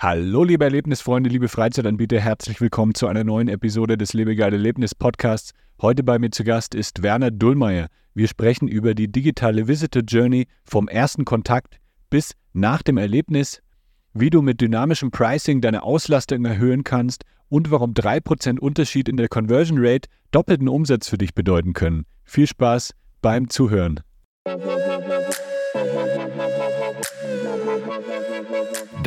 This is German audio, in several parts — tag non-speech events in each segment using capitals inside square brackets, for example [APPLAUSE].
Hallo, liebe Erlebnisfreunde, liebe Freizeitanbieter, herzlich willkommen zu einer neuen Episode des Lebegeil Erlebnis Podcasts. Heute bei mir zu Gast ist Werner Dullmeier. Wir sprechen über die digitale Visitor Journey vom ersten Kontakt bis nach dem Erlebnis, wie du mit dynamischem Pricing deine Auslastung erhöhen kannst und warum 3% Unterschied in der Conversion Rate doppelten Umsatz für dich bedeuten können. Viel Spaß beim Zuhören.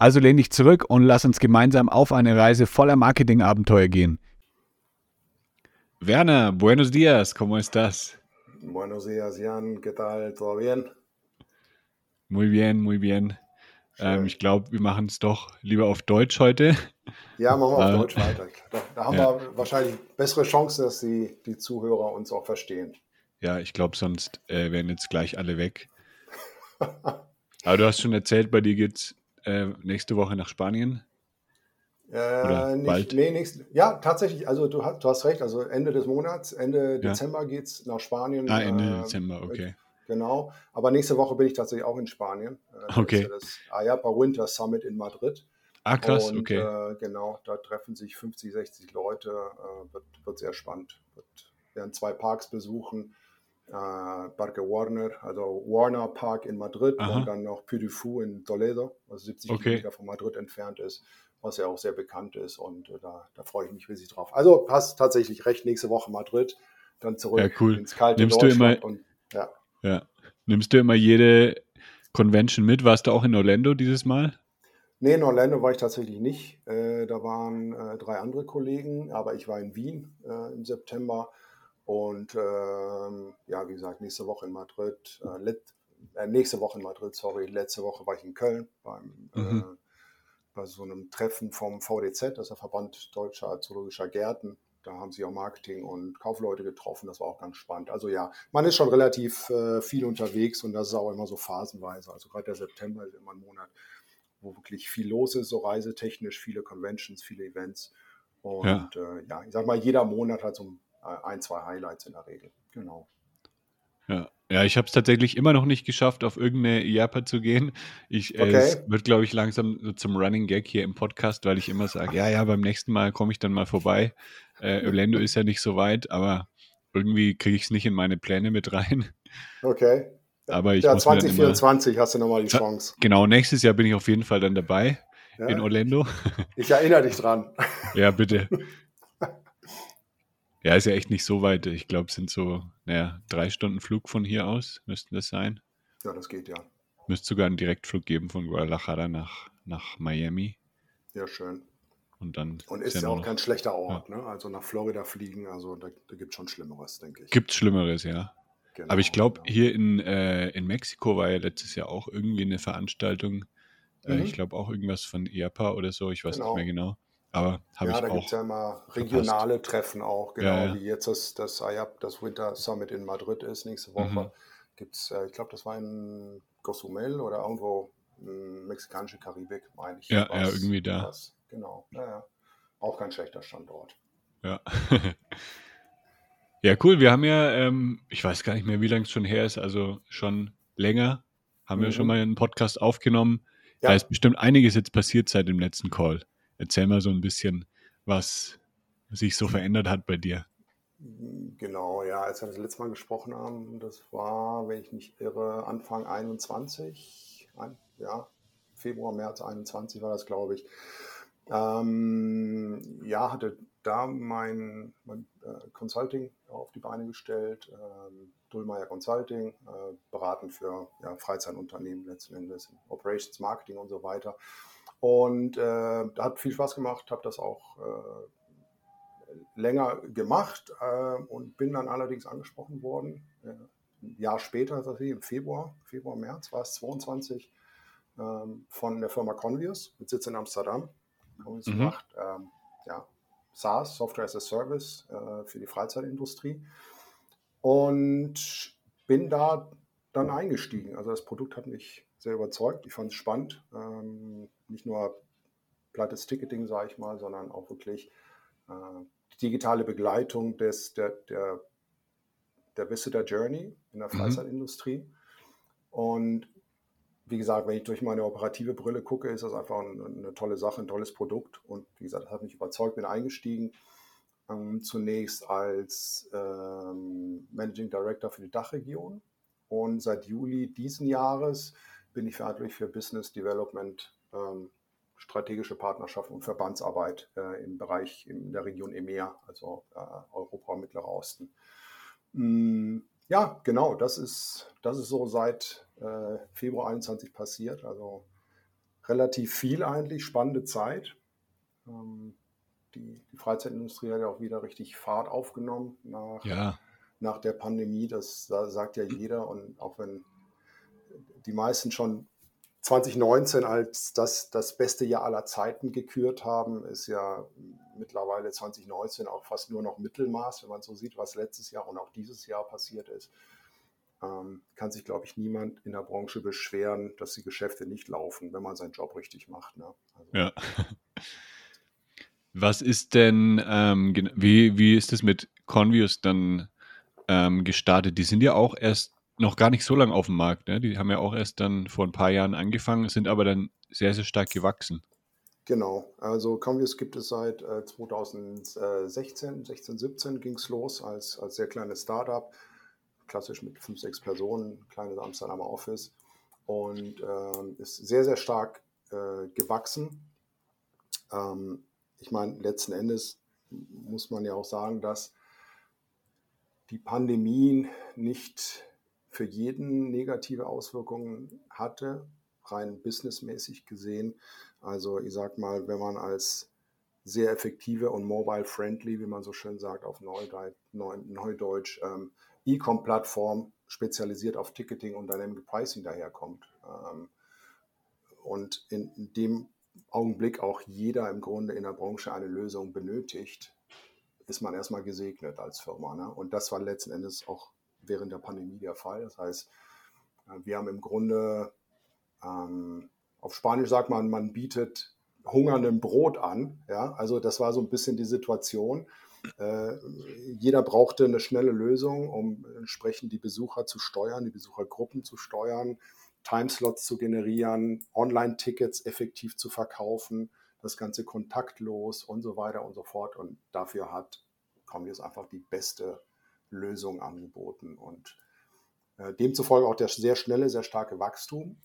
Also lehn dich zurück und lass uns gemeinsam auf eine Reise voller Marketingabenteuer gehen. Werner, buenos dias, ¿cómo estás? Buenos días, Jan, ¿qué tal? ¿Todo bien? Muy bien, muy bien. Ähm, ich glaube, wir machen es doch lieber auf Deutsch heute. Ja, machen wir auf äh, Deutsch weiter. Da, da haben ja. wir wahrscheinlich bessere Chancen, dass die, die Zuhörer uns auch verstehen. Ja, ich glaube, sonst äh, wären jetzt gleich alle weg. [LAUGHS] Aber du hast schon erzählt, bei dir geht es äh, nächste Woche nach Spanien? Äh, nicht, bald? Nee, nächst, ja, tatsächlich, also du hast, du hast recht, also Ende des Monats, Ende ja. Dezember geht es nach Spanien. Ah, Ende äh, Dezember, okay. Genau, aber nächste Woche bin ich tatsächlich auch in Spanien. Äh, okay. Das, das IAPA Winter Summit in Madrid. Ah, krass, Und, okay. Äh, genau, da treffen sich 50, 60 Leute, äh, wird, wird sehr spannend. Wird, werden zwei Parks besuchen äh, Parque Warner, also Warner Park in Madrid Aha. und dann noch Puy du Fou in Toledo, was 70 Okay. Kilometer von Madrid entfernt ist, was ja auch sehr bekannt ist und äh, da, da freue ich mich riesig drauf. Also hast tatsächlich recht, nächste Woche Madrid, dann zurück Ja, cool. ins kalte Nimmst du Deutschland immer- und ja. Ja. Nimmst du immer jede Convention mit? Warst du auch in Orlando dieses Mal? Nee, in Orlando war ich tatsächlich nicht. Äh, da waren äh, drei andere Kollegen, aber ich war in Wien äh, im September und ähm, ja, wie gesagt, nächste Woche in Madrid. Äh, let, äh, nächste Woche in Madrid, sorry. Letzte Woche war ich in Köln beim, Mhm. äh, bei so einem Treffen vom VDZ, das ist der Verband Deutscher Zoologischer Gärten. Da haben sich auch Marketing und Kaufleute getroffen. Das war auch ganz spannend. Also ja, man ist schon relativ äh, viel unterwegs und das ist auch immer so phasenweise. Also gerade der September ist immer ein Monat, wo wirklich viel los ist, so reisetechnisch, viele Conventions, viele Events. Und Ja. ja, äh, ja ich sag mal, jeder Monat hat so ein, ein, zwei Highlights in der Regel. Genau. Ja. Ja, ich habe es tatsächlich immer noch nicht geschafft, auf irgendeine IAPA zu gehen. Ich, äh, Okay. Es wird, glaube ich, langsam so zum Running Gag hier im Podcast, weil ich immer sage, ja, ja, beim nächsten Mal komme ich dann mal vorbei. Äh, Orlando ist ja nicht so weit, aber irgendwie kriege ich es nicht in meine Pläne mit rein. Okay. Aber ich ja, muss mir dann immer, 2024 hast du nochmal die. Chance. genau, nächstes Jahr bin ich auf jeden Fall dann dabei Ja? in Orlando. Ich erinnere dich dran. Ja, bitte. Ja, ist ja echt nicht so weit. Ich glaube, es sind so, naja, drei Stunden Flug von hier aus, müssten das sein. Ja, das geht ja. Müsste sogar einen Direktflug geben von Guadalajara nach, nach Miami. Ja, schön. Und dann Und ist ja ja auch kein schlechter Ort. Ne? Also nach Florida fliegen, also da, da gibt es schon Schlimmeres, denke ich. Gibt's Schlimmeres, ja. Genau, Aber ich glaube, genau. hier in, äh, in Mexiko war ja letztes Jahr auch irgendwie eine Veranstaltung. Äh, Mhm. ich glaube auch irgendwas von IAPA oder so, ich weiß Genau. nicht mehr genau. Aber habe ja, ich da gibt es ja immer regionale Treffen auch, genau Ja, ja. wie jetzt das, das IAP, das Winter Summit in Madrid ist nächste Woche. Mhm. Gibt es, äh, ich glaube, das war in Cozumel oder irgendwo in mexikanische Karibik, meine ich. Ja, ja, irgendwie da. war's. Genau, ja, ja. Auch kein schlechter Standort. Ja. [LAUGHS] ja, cool. Wir haben ja, ähm, ich weiß gar nicht mehr, wie lange es schon her ist, also schon länger, haben wir Mhm. schon mal einen Podcast aufgenommen. Ja. Da ist bestimmt einiges jetzt passiert seit dem letzten Call. Erzähl mal so ein bisschen, was sich so verändert hat bei dir. Genau, ja, als wir das letzte Mal gesprochen haben, das war, wenn ich mich irre, Anfang 21. ein, ja, Februar, März 21 war das, glaube ich. Ähm, ja, hatte da mein, mein äh, Consulting auf die Beine gestellt, ähm, Dullmeier Consulting, äh, beraten für ja, Freizeitunternehmen letzten Endes, Operations, Marketing und so weiter. Und äh, hat viel Spaß gemacht, habe das auch äh, länger gemacht äh, und bin dann allerdings angesprochen worden. Äh, ein Jahr später, im Februar, Februar, März war es 22, ähm, von der Firma Convius mit Sitz in Amsterdam. Haben wir mhm. gemacht. Ähm, ja, SaaS, Software as a Service äh, für die Freizeitindustrie. Und bin da dann eingestiegen. Also das Produkt hat mich sehr überzeugt. Ich fand es spannend. Ähm, nicht nur plattes Ticketing, sage ich mal, sondern auch wirklich äh, digitale Begleitung des, der, der, der Visitor Journey in der mhm. Freizeitindustrie. Mhm. Und wie gesagt, wenn ich durch meine operative Brille gucke, ist das einfach eine, eine tolle Sache, ein tolles Produkt. Und wie gesagt, das hat mich überzeugt, bin eingestiegen. Ähm, zunächst als ähm, Managing Director für die Dachregion. Und seit Juli diesen Jahres bin ich verantwortlich für Business Development, ähm, strategische Partnerschaften und Verbandsarbeit äh, im Bereich in der Region EMEA, also äh, Europa und Mittlerer Osten. Mm, ja, genau, das ist, das ist so seit äh, Februar 21 passiert. Also relativ viel eigentlich, spannende Zeit. Ähm, die, die, Freizeitindustrie hat ja auch wieder richtig Fahrt aufgenommen nach, ja. Nach der Pandemie. Das, sagt ja jeder. Und auch wenn die meisten schon 2019 als das, das beste Jahr aller Zeiten gekürt haben, ist ja mittlerweile 2019 auch fast nur noch Mittelmaß, wenn man so sieht, was letztes Jahr und auch dieses Jahr passiert ist ähm, kann sich, glaube ich, niemand in der Branche beschweren, dass die Geschäfte nicht laufen, wenn man seinen Job richtig macht. Ne? Also, ja. Was ist denn, ähm, wie, wie ist es mit Convius dann ähm, gestartet? Die sind ja auch erst noch gar nicht so lange auf dem Markt. Ne? Die haben ja auch erst dann vor ein paar Jahren angefangen, sind aber dann sehr, sehr stark gewachsen. Genau, also Convius gibt es seit äh, 2016, 16, 17 ging es los als, als sehr kleines Startup klassisch mit fünf, sechs Personen, kleines Amsterdamer Office und äh, ist sehr, sehr stark äh, gewachsen. Ähm, ich meine, letzten Endes muss man ja auch sagen, dass die Pandemie nicht für jeden negative Auswirkungen hatte, rein businessmäßig gesehen. Also ich sag mal, wenn man als sehr effektive und mobile friendly, wie man so schön sagt auf Neudeutsch, ähm, E-Com-Plattform spezialisiert auf Ticketing und Dynamic Pricing daherkommt. Ähm, und in dem Augenblick auch jeder im Grunde in der Branche eine Lösung benötigt, ist man erstmal gesegnet als Firma. Ne? Und das war letzten Endes auch während der Pandemie der Fall. Das heißt, äh, wir haben im Grunde, ähm, auf Spanisch sagt man, man bietet hungerndem Brot an. Ja? Also das war so ein bisschen die Situation. Äh, jeder brauchte eine schnelle Lösung, um entsprechend die Besucher zu steuern, die Besuchergruppen zu steuern, Timeslots zu generieren, Online-Tickets effektiv zu verkaufen, das Ganze kontaktlos und so weiter und so fort. Und dafür hat Comvius einfach die beste Lösung angeboten. Und äh, demzufolge auch der sehr schnelle, sehr starke Wachstum.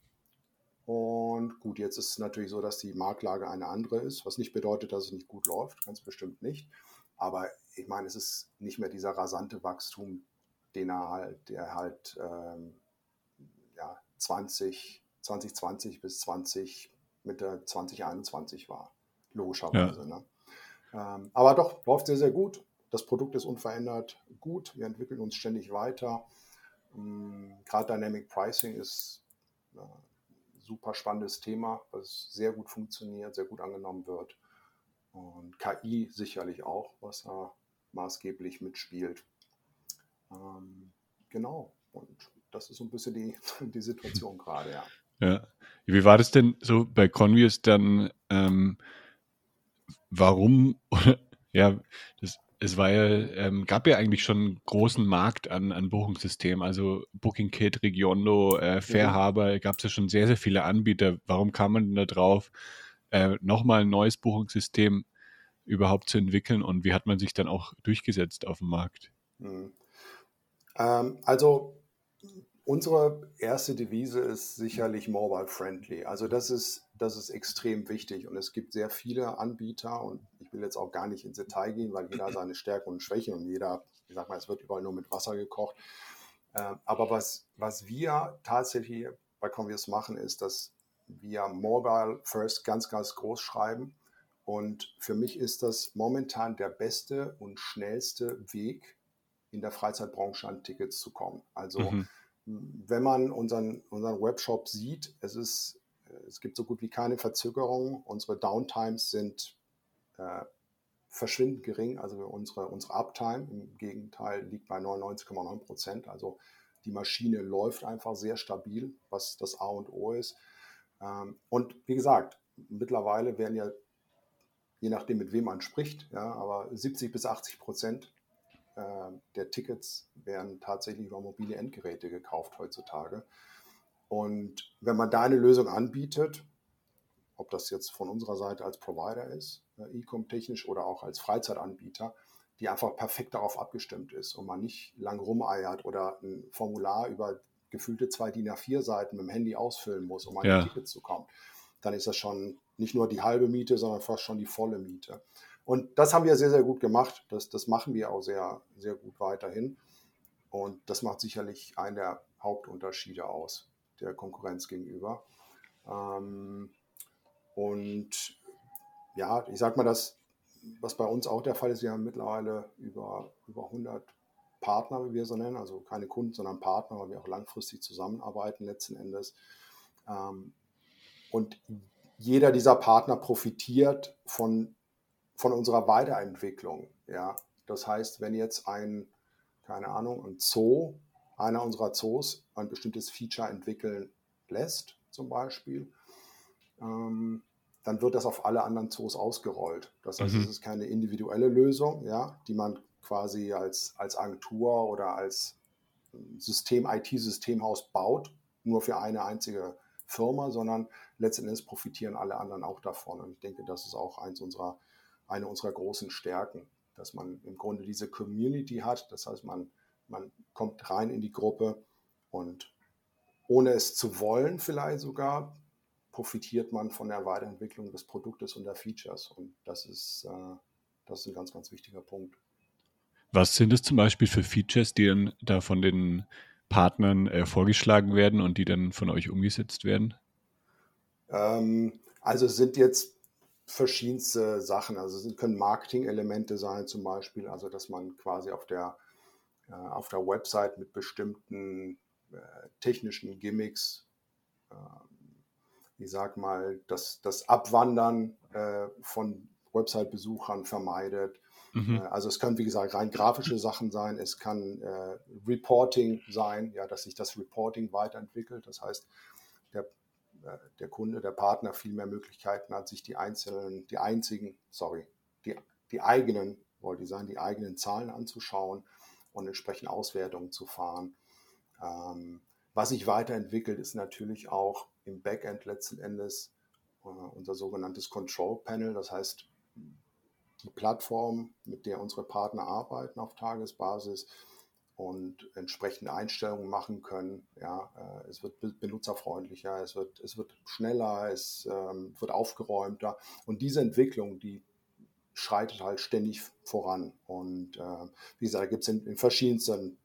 Und gut, jetzt ist es natürlich so, dass die Marktlage eine andere ist, was nicht bedeutet, dass es nicht gut läuft, ganz bestimmt nicht. Aber ich meine, es ist nicht mehr dieser rasante Wachstum, den er halt, der halt ähm, ja, 20, 2020 bis 20, Mitte 2021 war, logischerweise. Ja. Ne? Ähm, aber doch, läuft sehr, sehr gut. Das Produkt ist unverändert gut. Wir entwickeln uns ständig weiter. Ähm, Gerade Dynamic Pricing ist ein äh, super spannendes Thema, was sehr gut funktioniert, sehr gut angenommen wird. Und KI sicherlich auch, was da maßgeblich mitspielt. Ähm, genau. Und das ist so ein bisschen die, [LAUGHS] die Situation gerade, ja. Ja. Wie war das denn so bei Convius dann? Ähm, warum? [LAUGHS] ja, das, es war ja, ähm, gab ja eigentlich schon einen großen Markt an, an Buchungssystemen. Also Booking Kit, Regiondo, äh, Fairhaber, mhm. gab es ja schon sehr, sehr viele Anbieter. Warum kam man denn da drauf? äh, nochmal ein neues Buchungssystem überhaupt zu entwickeln und wie hat man sich dann auch durchgesetzt auf dem Markt? Mhm. Ähm, also unsere erste Devise ist sicherlich mobile friendly. Also das ist, das ist extrem wichtig und es gibt sehr viele Anbieter und ich will jetzt auch gar nicht ins Detail gehen, weil jeder seine Stärken und Schwächen und jeder, ich sag mal, es wird überall nur mit Wasser gekocht. Äh, aber was, was wir tatsächlich bei Convius machen, ist, dass wir Mobile First ganz, ganz groß schreiben. Und für mich ist das momentan der beste und schnellste Weg, in der Freizeitbranche an Tickets zu kommen. Also mhm wenn man unseren, unseren Webshop sieht, es, ist, es gibt so gut wie keine Verzögerung. Unsere Downtimes sind äh, verschwindend gering, also unsere, unsere Uptime im Gegenteil liegt bei 99,9 Prozent. Also die Maschine läuft einfach sehr stabil, was das A und O ist. Ähm, und wie gesagt, mittlerweile werden ja, je nachdem mit wem man spricht, ja, aber 70 bis 80 Prozent der Tickets werden tatsächlich über mobile Endgeräte gekauft heutzutage. Und wenn man da eine Lösung anbietet, ob das jetzt von unserer Seite als Provider ist, äh, E-Com technisch oder auch als Freizeitanbieter, die einfach perfekt darauf abgestimmt ist und man nicht lang rumeiert oder ein Formular über gefühlte zwei DIN A4 Seiten mit dem Handy ausfüllen muss, um an ja. die Tickets zu kommen, dann ist das schon nicht nur die halbe Miete, sondern fast schon die volle Miete. Und das haben wir sehr, sehr gut gemacht. Das, das machen wir auch sehr, sehr gut weiterhin. Und das macht sicherlich einen der Hauptunterschiede aus der Konkurrenz gegenüber. Ähm, und ja, ich sag mal, das, was bei uns auch der Fall ist, wir haben mittlerweile über, über 100 Partner, wie wir so nennen, also keine Kunden, sondern Partner, weil wir auch langfristig zusammenarbeiten letzten Endes. Ähm, und jeder dieser Partner profitiert von von unserer Weiterentwicklung. Ja? Das heißt, wenn jetzt ein, keine Ahnung, ein Zoo, einer unserer Zoos ein bestimmtes Feature entwickeln lässt, zum Beispiel, ähm, dann wird das auf alle anderen Zoos ausgerollt. Das heißt, mhm. es ist keine individuelle Lösung, ja, die man quasi als, als Agentur oder als System, IT-Systemhaus baut, nur für eine einzige Firma, sondern letztendlich profitieren alle anderen auch davon. Und ich denke, das ist auch eins unserer eine unserer großen Stärken, dass man im Grunde diese Community hat. Das heißt, man, man kommt rein in die Gruppe und ohne es zu wollen vielleicht sogar, profitiert man von der Weiterentwicklung des Produktes und der Features. Und das ist, äh, das ist ein ganz, ganz wichtiger Punkt. Was sind es zum Beispiel für Features, die dann da von den Partnern äh, vorgeschlagen werden und die dann von euch umgesetzt werden? Ähm, also es sind jetzt verschiedenste Sachen. Also es können Marketing-Elemente sein zum Beispiel, also dass man quasi auf der, äh, auf der Website mit bestimmten äh, technischen Gimmicks, äh, ich sag mal, das, das Abwandern äh, von Website-Besuchern vermeidet. Mhm. Äh, also es können, wie gesagt, rein grafische Sachen sein, es kann äh, Reporting sein, ja, dass sich das Reporting weiterentwickelt. Das heißt, der der Kunde, der Partner viel mehr Möglichkeiten hat, sich die einzelnen, die einzigen, sorry, die, die eigenen, wollte ich sagen, die eigenen Zahlen anzuschauen und entsprechend Auswertungen zu fahren. Ähm, was sich weiterentwickelt, ist natürlich auch im Backend letzten Endes äh, unser sogenanntes Control Panel. Das heißt, die Plattform, mit der unsere Partner arbeiten auf Tagesbasis, und entsprechende Einstellungen machen können. Ja, äh, es wird benutzerfreundlicher, es wird, es wird schneller, es ähm, wird aufgeräumter. Und diese Entwicklung, die schreitet halt ständig voran. Und äh, wie gesagt, gibt es in, in, verschiedensten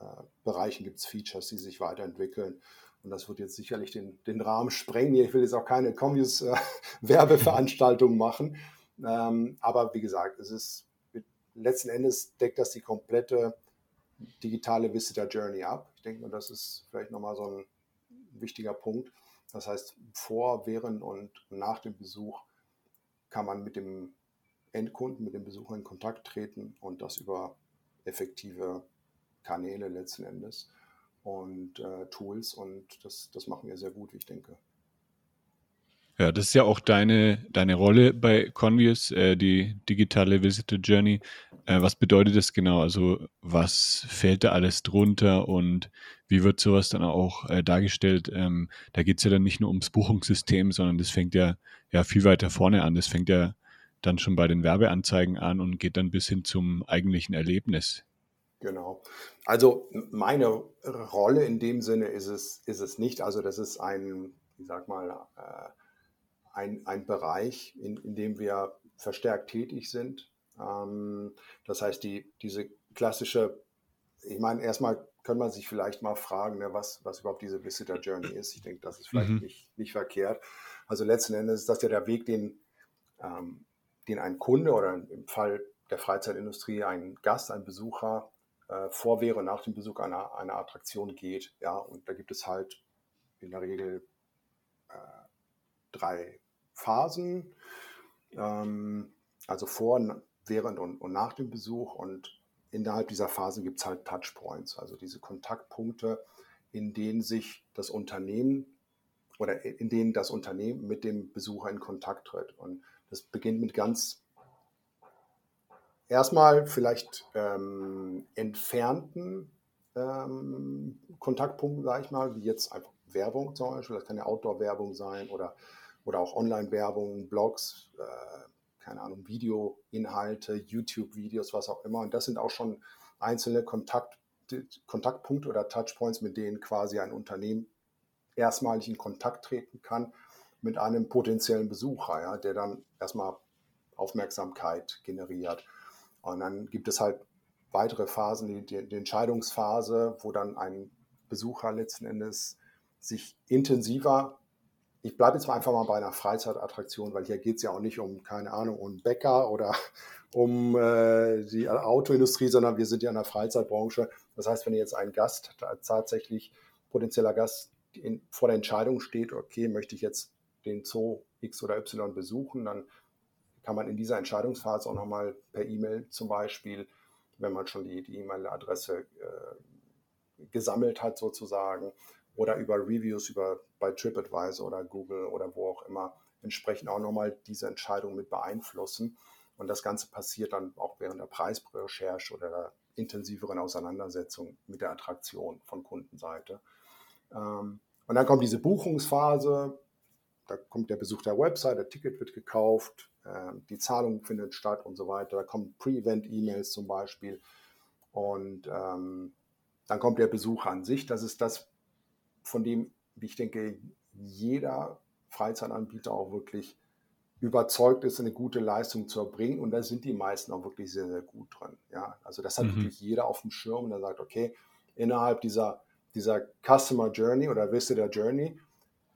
äh, Bereichen gibt's Features, die sich weiterentwickeln. Und das wird jetzt sicherlich den, den Rahmen sprengen. Ich will jetzt auch keine Commus-Werbeveranstaltung [LAUGHS] machen. Ähm, aber wie gesagt, es ist letzten Endes deckt das die komplette digitale Visitor Journey ab. Ich denke das ist vielleicht nochmal so ein wichtiger Punkt. Das heißt, vor, während und nach dem Besuch kann man mit dem Endkunden, mit dem Besucher in Kontakt treten und das über effektive Kanäle letzten Endes und äh, Tools. Und das, das machen wir sehr gut, wie ich denke. Ja, das ist ja auch deine, deine Rolle bei Convius, äh, die digitale Visitor Journey. Äh, was bedeutet das genau? Also was fällt da alles drunter und wie wird sowas dann auch äh, dargestellt? Ähm, da geht es ja dann nicht nur ums Buchungssystem, sondern das fängt ja, ja viel weiter vorne an. Das fängt ja dann schon bei den Werbeanzeigen an und geht dann bis hin zum eigentlichen Erlebnis. Genau. Also meine Rolle in dem Sinne ist es, ist es nicht. Also das ist ein, ich sag mal, äh, ein, ein Bereich, in, in dem wir verstärkt tätig sind. Ähm, das heißt, die, diese klassische, ich meine, erstmal kann man sich vielleicht mal fragen, ne, was, was überhaupt diese Visitor Journey ist. Ich denke, das ist vielleicht mhm. nicht, nicht verkehrt. Also letzten Endes ist das ja der Weg, den, ähm, den ein Kunde oder im Fall der Freizeitindustrie ein Gast, ein Besucher äh, vor, wäre und nach dem Besuch einer, einer Attraktion geht. Ja, und da gibt es halt in der Regel äh, drei Phasen, ähm, also vor, während und, und nach dem Besuch. Und innerhalb dieser Phase gibt es halt Touchpoints, also diese Kontaktpunkte, in denen sich das Unternehmen oder in denen das Unternehmen mit dem Besucher in Kontakt tritt. Und das beginnt mit ganz erstmal vielleicht ähm, entfernten ähm, Kontaktpunkten, sage ich mal, wie jetzt einfach Werbung zum Beispiel. Das kann ja Outdoor-Werbung sein oder, oder auch Online-Werbung, Blogs, äh, keine Ahnung, Videoinhalte, YouTube-Videos, was auch immer. Und das sind auch schon einzelne Kontakt, Kontaktpunkte oder Touchpoints, mit denen quasi ein Unternehmen erstmalig in Kontakt treten kann mit einem potenziellen Besucher, ja, der dann erstmal Aufmerksamkeit generiert. Und dann gibt es halt weitere Phasen, die, die, die Entscheidungsphase, wo dann ein Besucher letzten Endes sich intensiver, ich bleibe jetzt mal einfach mal bei einer Freizeitattraktion, weil hier geht es ja auch nicht um, keine Ahnung, um Bäcker oder [LAUGHS] um äh, die Autoindustrie, sondern wir sind ja in der Freizeitbranche. Das heißt, wenn jetzt ein Gast, tatsächlich potenzieller Gast, in, vor der Entscheidung steht, okay, möchte ich jetzt den Zoo X oder Y besuchen, dann kann man in dieser Entscheidungsphase auch nochmal per E-Mail zum Beispiel, wenn man schon die E-Mail-Adresse äh, gesammelt hat sozusagen, oder über Reviews über, bei TripAdvisor oder Google oder wo auch immer, entsprechend auch nochmal diese Entscheidung mit beeinflussen. Und das Ganze passiert dann auch während der Preisrecherche oder der intensiveren Auseinandersetzung mit der Attraktion von Kundenseite. Ähm, und dann kommt diese Buchungsphase, da kommt der Besuch der Website, der Ticket wird gekauft, ähm, die Zahlung findet statt und so weiter. Da kommen Pre-Event-E-Mails zum Beispiel. Und ähm, dann kommt der Besuch an sich. Das ist das, von dem, wie ich denke, jeder Freizeitanbieter auch wirklich überzeugt ist, eine gute Leistung zu erbringen. Und da sind die meisten auch wirklich sehr, sehr gut drin. Ja, also das hat mhm. wirklich jeder auf dem Schirm und er sagt, okay, innerhalb dieser, dieser Customer Journey oder Visitor Journey,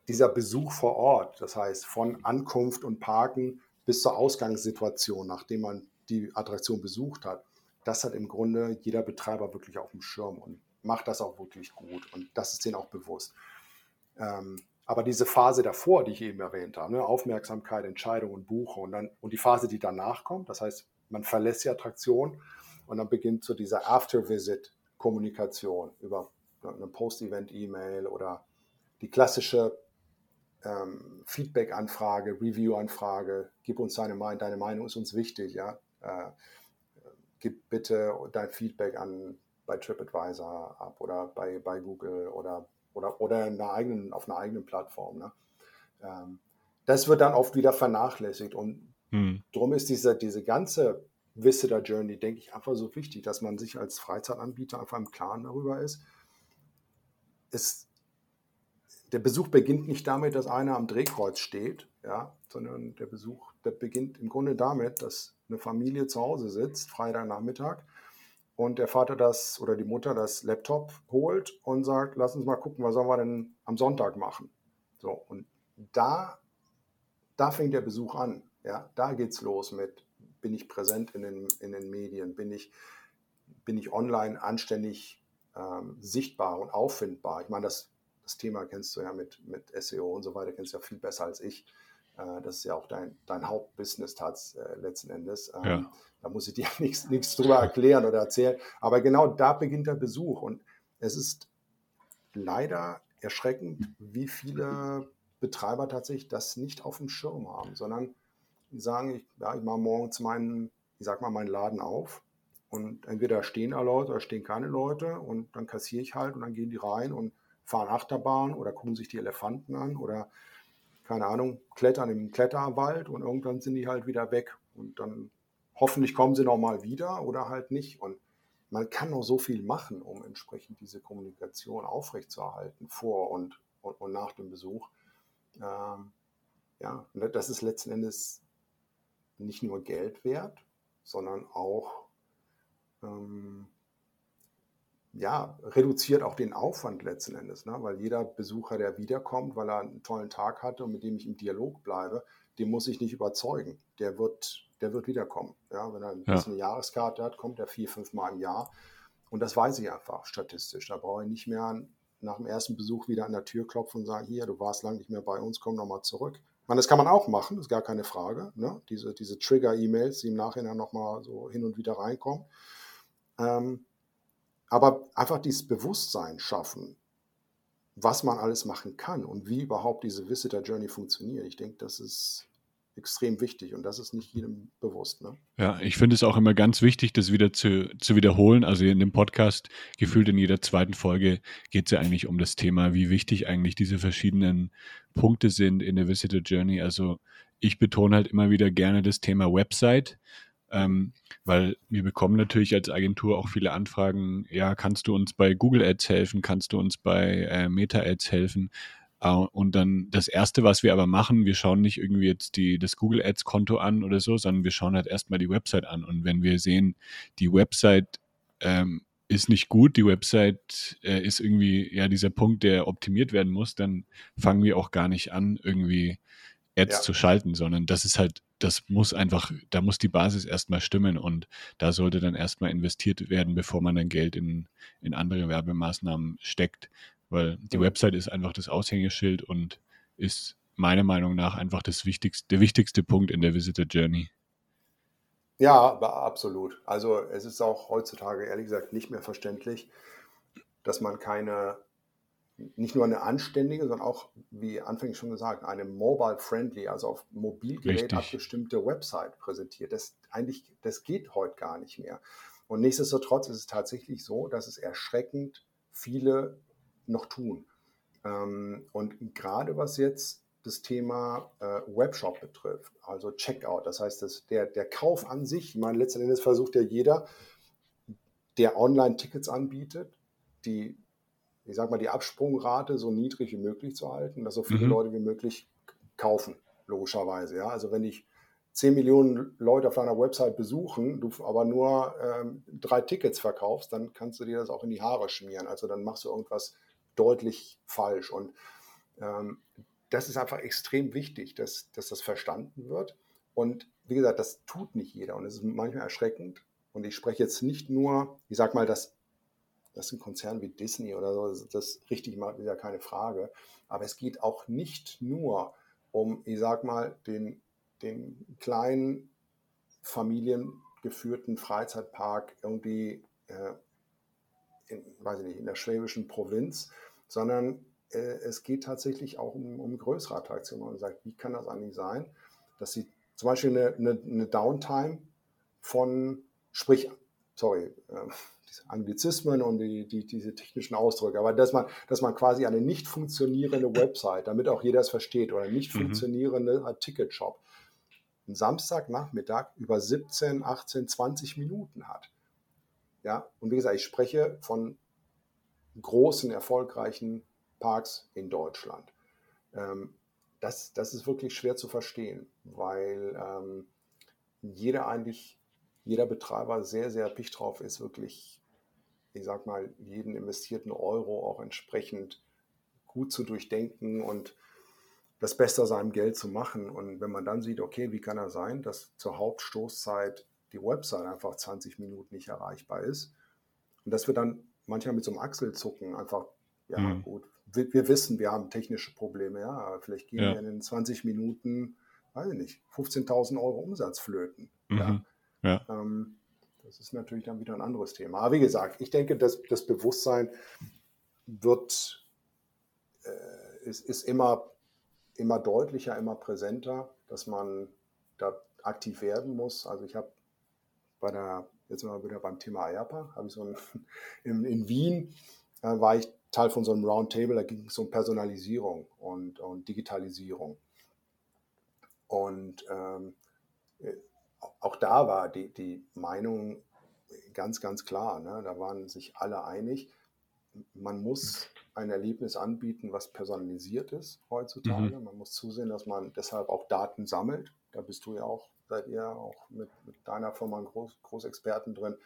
dieser Besuch vor Ort, das heißt von Ankunft und Parken bis zur Ausgangssituation, nachdem man die Attraktion besucht hat, das hat im Grunde jeder Betreiber wirklich auf dem Schirm und macht das auch wirklich gut. Und das ist denen auch bewusst. Ähm, aber diese Phase davor, die ich eben erwähnt habe, ne, Aufmerksamkeit, Entscheidung und Buche und, dann, und die Phase, die danach kommt, das heißt, man verlässt die Attraktion und dann beginnt so diese After-Visit-Kommunikation über eine Post-Event-E-Mail oder die klassische ähm, Feedback-Anfrage, Review-Anfrage, gib uns deine Meinung, deine Meinung ist uns wichtig, ja. Äh, gib bitte dein Feedback an bei TripAdvisor ab oder bei, bei Google oder, oder, oder einer eigenen, auf einer eigenen Plattform. Ne? Ähm, das wird dann oft wieder vernachlässigt und hm. darum ist diese, diese ganze Visitor Journey, denke ich, einfach so wichtig, dass man sich als Freizeitanbieter einfach im Klaren darüber ist. Es der Besuch beginnt nicht damit, dass einer am Drehkreuz steht, ja, sondern der Besuch, der beginnt im Grunde damit, dass eine Familie zu Hause sitzt, Freitagnachmittag, und der Vater das oder die Mutter das Laptop holt und sagt, lass uns mal gucken, was sollen wir denn am Sonntag machen. So, und da, da fängt der Besuch an. Ja, da geht's los mit, bin ich präsent in den, in den Medien, bin ich, bin ich online anständig ähm, sichtbar und auffindbar. Ich meine, das das Thema kennst du ja mit, mit SEO und so weiter, kennst du ja viel besser als ich. Äh, das ist ja auch dein, dein Hauptbusiness tats, äh, letzten Endes. Ähm, ja. Da muss ich dir [LAUGHS] nichts, nichts drüber erklären oder erzählen. Aber genau da beginnt der Besuch. Und es ist leider erschreckend, wie viele Betreiber tatsächlich das nicht auf dem Schirm haben, sondern sagen, ich, ja, ich mache morgens meinen, ich sag mal, meinen Laden auf und entweder stehen da Leute oder stehen keine Leute und dann kassiere ich halt und dann gehen die rein und fahren Achterbahn oder gucken sich die Elefanten an oder keine Ahnung, klettern im Kletterwald und irgendwann sind die halt wieder weg und dann hoffentlich kommen sie noch mal wieder oder halt nicht und man kann noch so viel machen, um entsprechend diese Kommunikation aufrechtzuerhalten vor und, und, und nach dem Besuch. Ähm, ja, das ist letzten Endes nicht nur Geld wert, sondern auch ähm, ja, reduziert auch den Aufwand letzten Endes, ne? weil jeder Besucher, der wiederkommt, weil er einen tollen Tag hatte und mit dem ich im Dialog bleibe, den muss ich nicht überzeugen. Der wird, der wird wiederkommen. Ja? Wenn er ja. eine Jahreskarte hat, kommt er vier, fünf Mal im Jahr. Und das weiß ich einfach statistisch. Da brauche ich nicht mehr nach dem ersten Besuch wieder an der Tür klopfen und sagen, hier, du warst lange nicht mehr bei uns, komm nochmal zurück. Ich meine, das kann man auch machen, das ist gar keine Frage. Ne? Diese, diese Trigger-E-Mails, die im Nachhinein nochmal so hin und wieder reinkommen. Ähm, aber einfach dieses Bewusstsein schaffen, was man alles machen kann und wie überhaupt diese Visitor Journey funktioniert. Ich denke, das ist extrem wichtig und das ist nicht jedem bewusst. Ne? Ja, ich finde es auch immer ganz wichtig, das wieder zu, zu wiederholen. Also in dem Podcast, gefühlt in jeder zweiten Folge, geht es ja eigentlich um das Thema, wie wichtig eigentlich diese verschiedenen Punkte sind in der Visitor Journey. Also ich betone halt immer wieder gerne das Thema Website ähm, weil wir bekommen natürlich als Agentur auch viele Anfragen, ja, kannst du uns bei Google Ads helfen, kannst du uns bei äh, Meta Ads helfen? Äh, und dann das Erste, was wir aber machen, wir schauen nicht irgendwie jetzt die, das Google Ads Konto an oder so, sondern wir schauen halt erstmal die Website an. Und wenn wir sehen, die Website ähm, ist nicht gut, die Website äh, ist irgendwie ja dieser Punkt, der optimiert werden muss, dann fangen wir auch gar nicht an, irgendwie Ads ja. zu schalten, sondern das ist halt, das muss einfach, da muss die Basis erstmal stimmen und da sollte dann erstmal investiert werden, bevor man dann Geld in, in andere Werbemaßnahmen steckt, weil die. Website ist einfach das Aushängeschild und ist meiner Meinung nach einfach das wichtigste, der wichtigste Punkt in der Visitor Journey. Ja, absolut. Also es ist auch heutzutage ehrlich gesagt nicht mehr verständlich, dass man keine nicht nur eine anständige, sondern auch, wie anfänglich schon gesagt, eine mobile-friendly, also auf Mobilgerät abgestimmte Website präsentiert. Das eigentlich, das geht heute gar nicht mehr. Und nichtsdestotrotz ist es tatsächlich so, dass es erschreckend viele noch tun. Ähm, und gerade was jetzt das Thema äh, Webshop betrifft, also Checkout, das heißt, dass der, der Kauf an sich, ich meine, letzten Endes versucht ja jeder, der Online-Tickets anbietet, die ich sag mal, die Absprungrate so niedrig wie möglich zu halten, dass so viele mhm. Leute wie möglich kaufen, logischerweise. Ja? Also wenn ich 10 Millionen Leute auf deiner Website besuchen, du aber nur ähm, drei Tickets verkaufst, dann kannst du dir das auch in die Haare schmieren. Also dann machst du irgendwas deutlich falsch. Und ähm, das ist einfach extrem wichtig, dass, dass das verstanden wird. Und wie gesagt, das tut nicht jeder und es ist manchmal erschreckend. Und ich spreche jetzt nicht nur, ich sag mal, das dass ein Konzern wie Disney oder so das richtig macht, ist ja keine Frage. Aber es geht auch nicht nur um, ich sag mal, den, den kleinen familiengeführten Freizeitpark irgendwie, äh, in, weiß ich nicht, in der schwäbischen Provinz, sondern äh, es geht tatsächlich auch um, um größere Attraktionen. Man sagt, wie kann das eigentlich sein, dass sie zum Beispiel eine, eine, eine Downtime von, sprich, sorry, äh, Anglizismen und die, die, diese technischen Ausdrücke, aber dass man, dass man quasi eine nicht funktionierende Website, damit auch jeder es versteht, oder nicht mhm. funktionierende mhm. Ticketshop, einen Samstagnachmittag über 17, 18, 20 Minuten hat. Ja, und wie gesagt, ich spreche von großen, erfolgreichen Parks in Deutschland. Ähm, das, das ist wirklich schwer zu verstehen, weil ähm, jeder eigentlich, jeder Betreiber sehr, sehr picht drauf ist, wirklich ich sag mal, jeden investierten Euro auch entsprechend gut zu durchdenken und das Beste aus seinem Geld zu machen. Und wenn man dann sieht, okay, wie kann er sein, dass zur Hauptstoßzeit die Website einfach 20 Minuten nicht erreichbar ist und dass wir dann manchmal mit so einem Achselzucken einfach, ja mhm. gut, wir, wir, wissen, wir haben technische Probleme, ja, aber vielleicht gehen ja. wir in den 20 Minuten, weiß ich nicht, 15.000 Euro Umsatz flöten. Mhm. Ja. Ja. Ähm, das ist natürlich dann wieder ein anderes Thema. Aber wie gesagt, ich denke, dass das Bewusstsein wird, äh, ist, ist immer, immer deutlicher, immer präsenter, dass man da aktiv werden muss. Also ich habe bei der, jetzt mal wieder beim Thema IAPA, habe ich so ein, [LAUGHS] in, in Wien äh, war ich Teil von so einem Roundtable, da ging es um Personalisierung und, und Digitalisierung. Und ähm, auch da war die, die Meinung ganz, ganz klar. Ne? Da waren sich alle einig. Man muss ein Erlebnis anbieten, was personalisiert ist heutzutage. Mhm. Man muss zusehen, dass man deshalb auch Daten sammelt. Da bist du ja auch, seid ihr auch mit, mit deiner Firma ein Groß, Großexperten drin,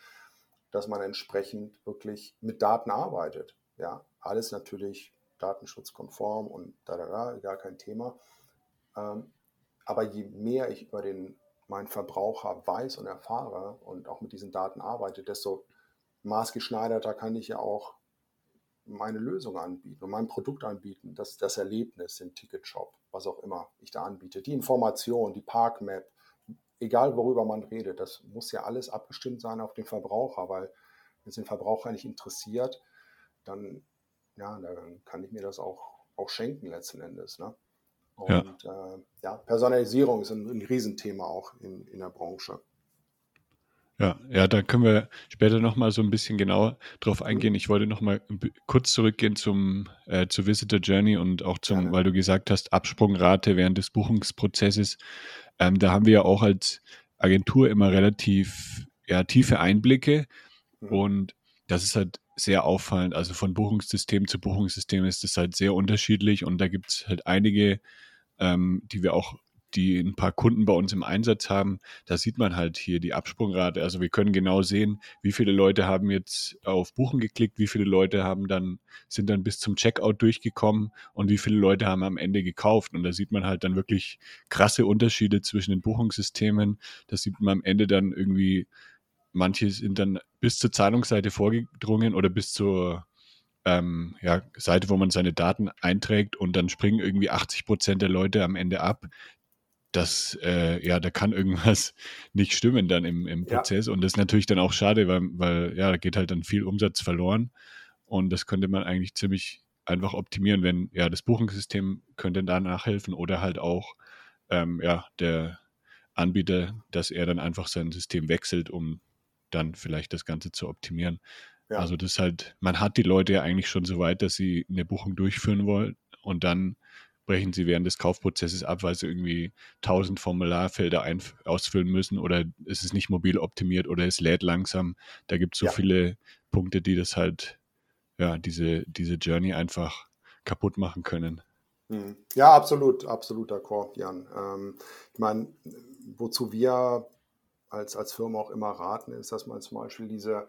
dass man entsprechend wirklich mit Daten arbeitet. Ja, alles natürlich datenschutzkonform und da, da, da, gar kein Thema. Ähm, aber je mehr ich über den, meinen Verbraucher weiß und erfahre und auch mit diesen Daten arbeite, desto maßgeschneiderter kann ich ja auch meine Lösung anbieten und mein Produkt anbieten, das, das Erlebnis, den Ticketshop, was auch immer ich da anbiete, die Information, die Parkmap, egal worüber man redet, das muss ja alles abgestimmt sein auf den Verbraucher, weil wenn es den Verbraucher nicht interessiert, dann, ja, dann kann ich mir das auch, auch schenken letzten Endes. Ne? Und ja. Äh, ja. Personalisierung ist ein, ein Riesenthema auch in, in der Branche. Ja, ja, da können wir später nochmal so ein bisschen genauer drauf eingehen. Ich wollte nochmal kurz zurückgehen zum, äh, zur Visitor Journey und auch zum, ja. weil du gesagt hast, Absprungrate während des Buchungsprozesses. Ähm, da haben wir ja auch als Agentur immer relativ ja, tiefe Einblicke mhm. und das ist halt sehr auffallend. Also von Buchungssystem zu Buchungssystem ist das halt sehr unterschiedlich und da gibt es halt einige, ähm, die wir auch die ein paar Kunden bei uns im Einsatz haben, da sieht man halt hier die Absprungrate. Also wir können genau sehen, wie viele Leute haben jetzt auf Buchen geklickt, wie viele Leute haben dann, sind dann bis zum Checkout durchgekommen und wie viele Leute haben am Ende gekauft. Und da sieht man halt dann wirklich krasse Unterschiede zwischen den Buchungssystemen. Das sieht man am Ende dann irgendwie, manche sind dann bis zur Zahlungsseite vorgedrungen oder bis zur ähm, ja, Seite, wo man seine Daten einträgt und dann springen irgendwie 80 Prozent der Leute am Ende ab das, äh, ja, da kann [LAUGHS] irgendwas nicht stimmen dann im, im Prozess. Ja. Und das ist natürlich dann auch schade, weil, weil, ja, da geht halt dann viel Umsatz verloren. Und das könnte man eigentlich ziemlich einfach optimieren, wenn, ja, das Buchungssystem könnte da nachhelfen oder halt auch, ähm, ja, der Anbieter, dass er dann einfach sein System wechselt, um dann vielleicht das Ganze zu optimieren. Ja. Also das ist halt, man hat die Leute ja eigentlich schon so weit, dass sie eine Buchung durchführen wollen und dann brechen sie während des Kaufprozesses ab, weil sie irgendwie tausend Formularfelder ausfüllen müssen oder ist es nicht mobil optimiert oder es lädt langsam. Da gibt es so ja. viele Punkte, die das halt, ja, diese, diese Journey einfach kaputt machen können. Hm. Ja, absolut, absolut d'accord, Jan. Ähm, ich meine, wozu wir als, als Firma auch immer raten, ist, dass man zum Beispiel diese,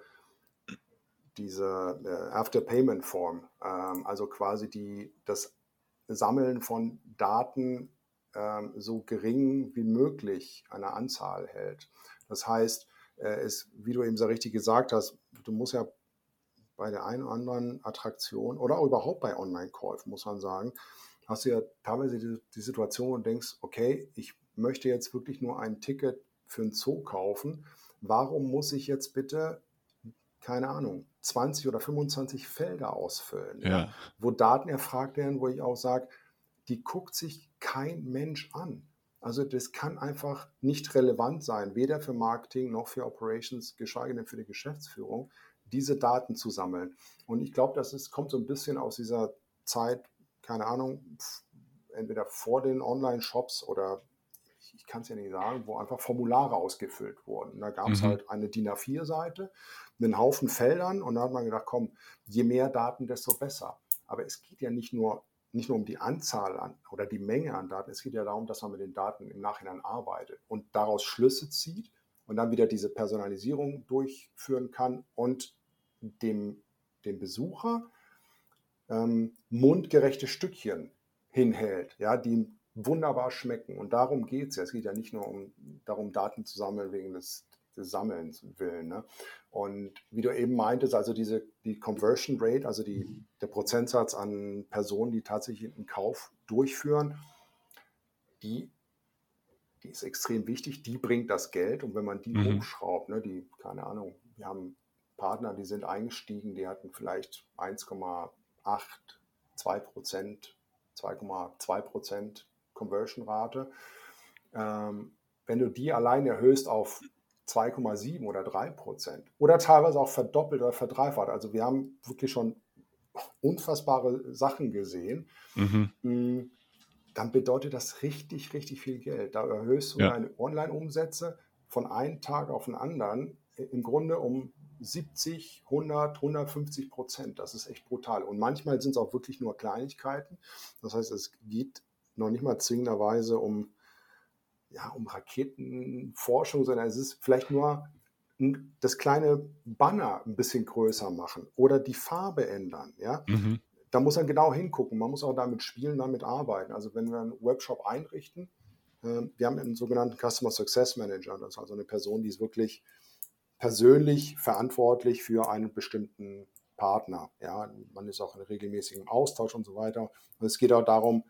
diese äh, After-Payment-Form, ähm, also quasi die, das Sammeln von Daten ähm, so gering wie möglich eine Anzahl hält. Das heißt, äh, es, wie du eben so richtig gesagt hast, du musst ja bei der einen oder anderen Attraktion oder auch überhaupt bei Online-Käufen, muss man sagen, hast du ja teilweise die, die Situation und denkst, okay, ich möchte jetzt wirklich nur ein Ticket für einen Zoo kaufen. Warum muss ich jetzt bitte keine Ahnung, 20 oder 25 Felder ausfüllen, ja. Wo Daten erfragt werden, wo ich auch sage, die guckt sich kein Mensch an. Also das kann einfach nicht relevant sein, weder für Marketing noch für Operations, geschweige denn für die Geschäftsführung, diese Daten zu sammeln. Und ich glaube, das ist, kommt so ein bisschen aus dieser Zeit, keine Ahnung, entweder vor den Online-Shops oder ich kann es ja nicht sagen, wo einfach Formulare ausgefüllt wurden. Da gab es mhm. halt eine DIN A4-Seite, einen Haufen Feldern und da hat man gedacht, komm, je mehr Daten, desto besser. Aber es geht ja nicht nur, nicht nur um die Anzahl an oder die Menge an Daten, es geht ja darum, dass man mit den Daten im Nachhinein arbeitet und daraus Schlüsse zieht und dann wieder diese Personalisierung durchführen kann und dem, dem Besucher ähm, mundgerechte Stückchen hinhält, ja, die wunderbar schmecken. Und darum geht es ja. Es geht ja nicht nur um darum, Daten zu sammeln wegen des, des Sammelns willen. Ne? Und wie du eben meintest, also diese die Conversion Rate, also die, der Prozentsatz an Personen, die tatsächlich einen Kauf durchführen, die, die ist extrem wichtig. Die bringt das Geld. Und wenn man die mhm. hochschraubt, ne, die, keine Ahnung, wir haben Partner, die sind eingestiegen, die hatten vielleicht 1,8, 2 Prozent 2,2 Prozent Conversion-Rate. Ähm, wenn du die allein erhöhst auf 2,7 oder 3 Prozent oder teilweise auch verdoppelt oder verdreifacht, also wir haben wirklich schon unfassbare Sachen gesehen, mhm. Mm, dann bedeutet das richtig, richtig viel Geld. Da erhöhst du ja. deine Online-Umsätze von einem Tag auf den anderen im Grunde um 70, 100, 150 Prozent. Das ist echt brutal. Und manchmal sind es auch wirklich nur Kleinigkeiten. Das heißt, es geht noch nicht mal zwingenderweise um, ja, um Raketenforschung, sondern es ist vielleicht nur das kleine Banner ein bisschen größer machen oder die Farbe ändern. Ja? Mhm. Da muss man genau hingucken. Man muss auch damit spielen, damit arbeiten. Also wenn wir einen Webshop einrichten, äh, wir haben einen sogenannten Customer Success Manager. Das ist also eine Person, die ist wirklich persönlich verantwortlich für einen bestimmten Partner. Ja, man ist auch in regelmäßigem Austausch und so weiter. Und es geht auch darum,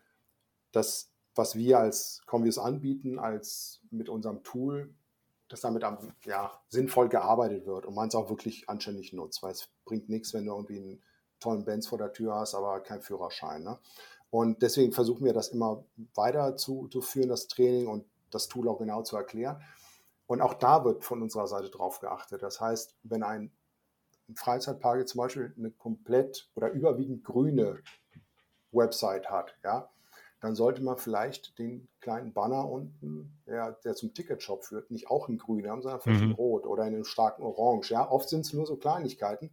dass was wir als Convius anbieten, als mit unserem Tool, dass damit ja, sinnvoll gearbeitet wird und man es auch wirklich anständig nutzt, weil es bringt nichts, wenn du irgendwie einen tollen Benz vor der Tür hast, aber keinen Führerschein. Ne? Und deswegen versuchen wir das immer weiter zu, zu führen, das Training und das Tool auch genau zu erklären. Und auch da wird von unserer Seite drauf geachtet. Das heißt, wenn ein Freizeitpark zum Beispiel eine komplett oder überwiegend grüne Website hat, ja, dann sollte man vielleicht den kleinen Banner unten, der, der zum Ticketshop führt, nicht auch in grün haben, sondern vielleicht mhm. in rot oder in einem starken Orange. Ja, oft sind es nur so Kleinigkeiten.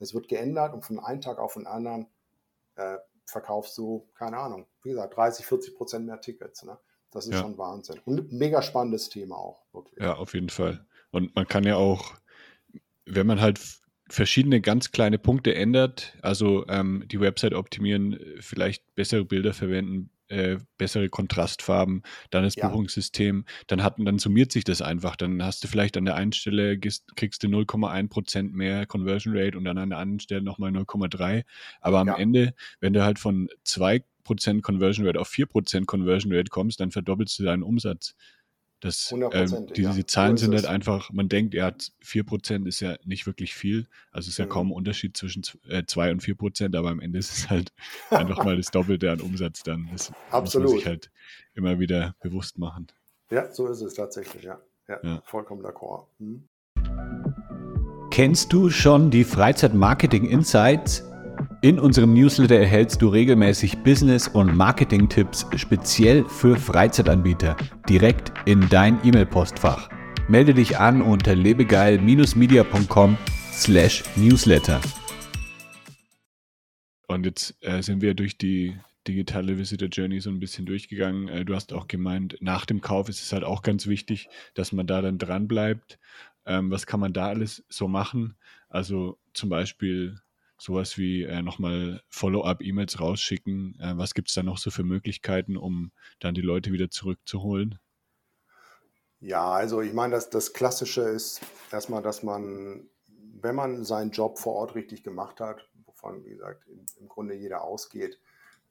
Es wird geändert und von einem Tag auf den anderen äh, verkaufst du, keine Ahnung, wie gesagt, 30, 40 Prozent mehr Tickets. Ne? Das ist ja. schon Wahnsinn. Und ein mega spannendes Thema auch, wirklich. Ja, auf jeden Fall. Und man kann ja auch, wenn man halt verschiedene ganz kleine Punkte ändert, also ähm, die Website optimieren, vielleicht bessere Bilder verwenden, äh, bessere Kontrastfarben, dann das ja. Buchungssystem, dann, hat, dann summiert sich das einfach. Dann hast du vielleicht an der einen Stelle, kriegst du 0,1% mehr Conversion Rate und dann an der anderen Stelle nochmal 0,3. Aber am ja. Ende, wenn du halt von 2% Conversion Rate auf 4% Conversion Rate kommst, dann verdoppelst du deinen Umsatz. Das, ähm, diese ja. Zahlen sind halt einfach, man denkt, ja, 4% ist ja nicht wirklich viel. Also ist ja mhm. kaum ein Unterschied zwischen 2 äh, und 4%, aber am Ende ist es [LAUGHS] halt einfach mal das Doppelte an Umsatz dann. Das Absolut. muss man sich halt immer wieder bewusst machen. Ja, so ist es tatsächlich, ja. Ja, ja. vollkommen d'accord. Mhm. Kennst du schon die Freizeit-Marketing Insights? In unserem Newsletter erhältst du regelmäßig Business- und Marketing-Tipps speziell für Freizeitanbieter direkt in dein E-Mail-Postfach. Melde dich an unter lebegeil-media.com slash newsletter. Und jetzt äh, sind wir durch die digitale Visitor Journey so ein bisschen durchgegangen. Äh, du hast auch gemeint, nach dem Kauf ist es halt auch ganz wichtig, dass man da dann dran bleibt. Ähm, was kann man da alles so machen? Also zum Beispiel sowas wie äh, nochmal Follow-up-E-Mails rausschicken. Äh, was gibt es da noch so für Möglichkeiten, um dann die Leute wieder zurückzuholen? Ja, also ich meine, das, das Klassische ist erstmal, dass man, wenn man seinen Job vor Ort richtig gemacht hat, wovon, wie gesagt, im, im Grunde jeder ausgeht,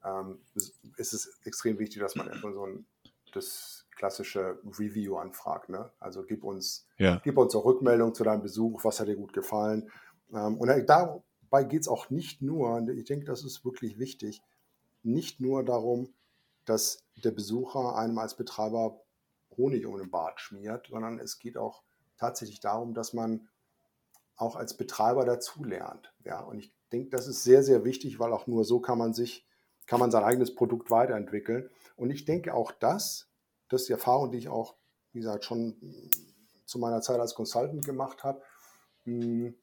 ähm, ist, es extrem wichtig, dass man erstmal so ein, das klassische Review anfragt. Ne? Also gib uns, ja. gib uns eine Rückmeldung zu deinem Besuch, was hat dir gut gefallen. Ähm, und da, Dabei geht es auch nicht nur, ich denke, das ist wirklich wichtig, nicht nur darum, dass der Besucher einem als Betreiber Honig den Bart schmiert, sondern es geht auch tatsächlich darum, dass man auch als Betreiber dazulernt. Ja, und ich denke, das ist sehr, sehr wichtig, weil auch nur so kann man sich, kann man sein eigenes Produkt weiterentwickeln. Und ich denke auch das, das ist die Erfahrung, die ich auch, wie gesagt, schon zu meiner Zeit als Consultant gemacht habe, hm,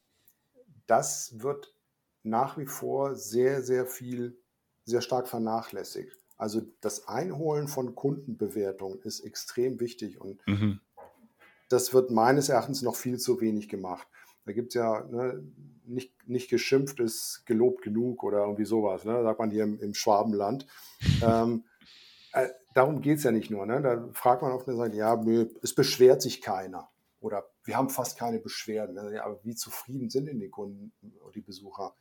das wird nach wie vor sehr, sehr viel, sehr stark vernachlässigt. Also das Einholen von Kundenbewertungen ist extrem wichtig und mhm. das wird meines Erachtens noch viel zu wenig gemacht. Da gibt es ja ne, nicht, nicht geschimpft ist gelobt genug oder irgendwie sowas, ne? sagt man hier im, im Schwabenland. [LAUGHS] ähm, äh, darum geht es ja nicht nur. Ne? Da fragt man oft und sagt, ja, es beschwert sich keiner. Oder wir haben fast keine Beschwerden. Ne? Aber wie zufrieden sind denn die Kunden und die Besucher?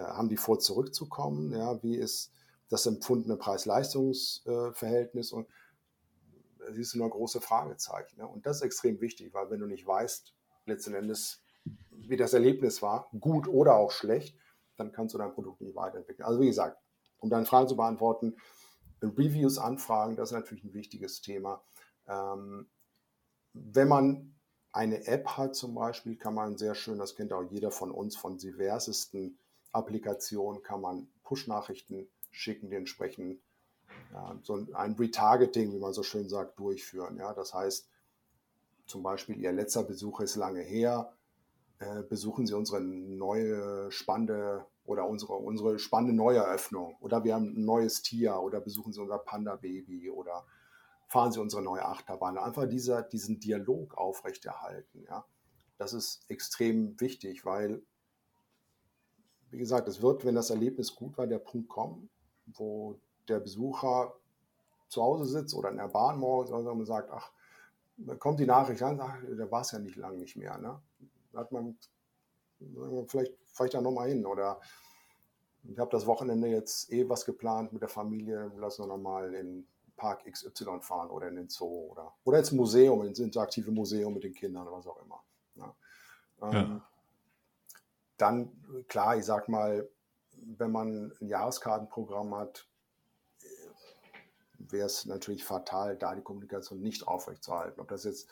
Äh, haben die vor, zurückzukommen? Ja, wie ist das empfundene Preis-Leistungs-Verhältnis? Und da siehst du nur große Fragezeichen. Ne? Und das ist extrem wichtig, weil wenn du nicht weißt, letzten Endes, wie das Erlebnis war, gut oder auch schlecht, dann kannst du dein Produkt nicht weiterentwickeln. Also wie gesagt, um deine Frage zu beantworten, Reviews anfragen, das ist natürlich ein wichtiges Thema. Ähm, wenn man eine App hat zum Beispiel, kann man sehr schön, das kennt auch jeder von uns, von diversesten Applikation kann man Push-Nachrichten schicken, die entsprechend ja, so ein Retargeting, wie man so schön sagt, durchführen. Ja? Das heißt, zum Beispiel Ihr letzter Besuch ist lange her, äh, besuchen Sie unsere neue spannende oder unsere, unsere spannende Neueröffnung oder wir haben ein neues Tier oder besuchen Sie unser Panda-Baby oder fahren Sie unsere neue Achterbahn. Einfach dieser, diesen Dialog aufrechterhalten. Ja? Das ist extrem wichtig, weil, wie gesagt, es wird, wenn das Erlebnis gut war, der Punkt kommen, wo der Besucher zu Hause sitzt oder in der Bahn morgens und sagt, ach, kommt die Nachricht an, ach, da war es ja nicht lang nicht mehr. Ne? hat man vielleicht, vielleicht da nochmal hin oder ich habe das Wochenende jetzt eh was geplant mit der Familie, lassen wir nochmal in Park XY fahren oder in den Zoo oder, oder ins Museum, ins interaktive Museum mit den Kindern oder was auch immer. Ja. Ähm. Dann, klar, ich sag mal, wenn man ein Jahreskartenprogramm hat, wäre es natürlich fatal, da die Kommunikation nicht aufrechtzuerhalten. Ob das jetzt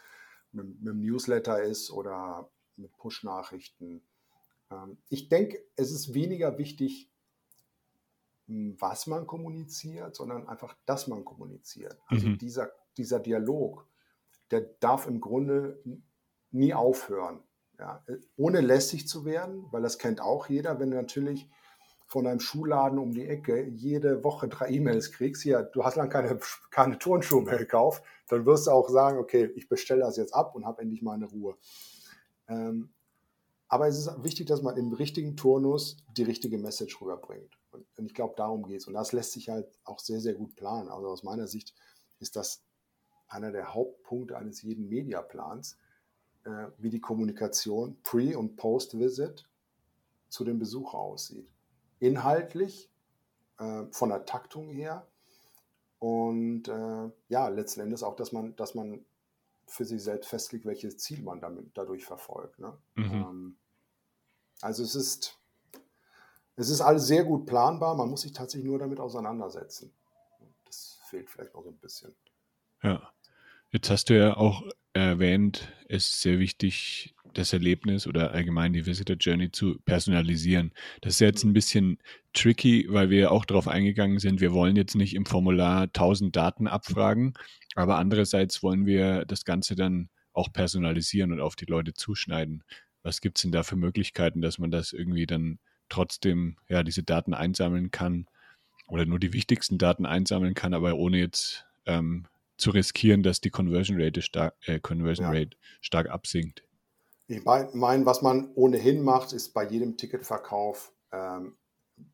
mit, mit dem Newsletter ist oder mit Push-Nachrichten. Ähm, ich denke, es ist weniger wichtig, hm, was man kommuniziert, sondern einfach, dass man kommuniziert. Also mhm. dieser, dieser Dialog, der darf im Grunde nie aufhören. Ja, ohne lästig zu werden, weil das kennt auch jeder, wenn du natürlich von einem Schuhladen um die Ecke jede Woche drei E-Mails kriegst, hier, du hast lange keine, keine Turnschuhe mehr gekauft, dann wirst du auch sagen, okay, ich bestelle das jetzt ab und habe endlich meine Ruhe. Ähm, aber es ist wichtig, dass man im richtigen Turnus die richtige Message rüberbringt. Und, und ich glaube, darum geht es. Und das lässt sich halt auch sehr, sehr gut planen. Also aus meiner Sicht ist das einer der Hauptpunkte eines jeden Mediaplans, äh, wie die Kommunikation pre- und post-Visit zu dem Besucher aussieht. Inhaltlich, äh, von der Taktung her und äh, ja, letzten Endes auch, dass man, dass man für sich selbst festlegt, welches Ziel man damit, dadurch verfolgt. Ne? Mhm. Ähm, also es ist, es ist alles sehr gut planbar, man muss sich tatsächlich nur damit auseinandersetzen. Das fehlt vielleicht noch so ein bisschen. Ja, jetzt hast du ja auch erwähnt, ist sehr wichtig, das Erlebnis oder allgemein die Visitor Journey zu personalisieren. Das ist jetzt ein bisschen tricky, weil wir auch darauf eingegangen sind, wir wollen jetzt nicht im Formular 1000 Daten abfragen, aber andererseits wollen wir das Ganze dann auch personalisieren und auf die Leute zuschneiden. Was gibt es denn da für Möglichkeiten, dass man das irgendwie dann trotzdem, ja, diese Daten einsammeln kann oder nur die wichtigsten Daten einsammeln kann, aber ohne jetzt ähm, zu riskieren, dass die Conversion Rate stark, äh, Conversion ja. Rate stark absinkt? Ich meine, was man ohnehin macht, ist bei jedem Ticketverkauf ähm,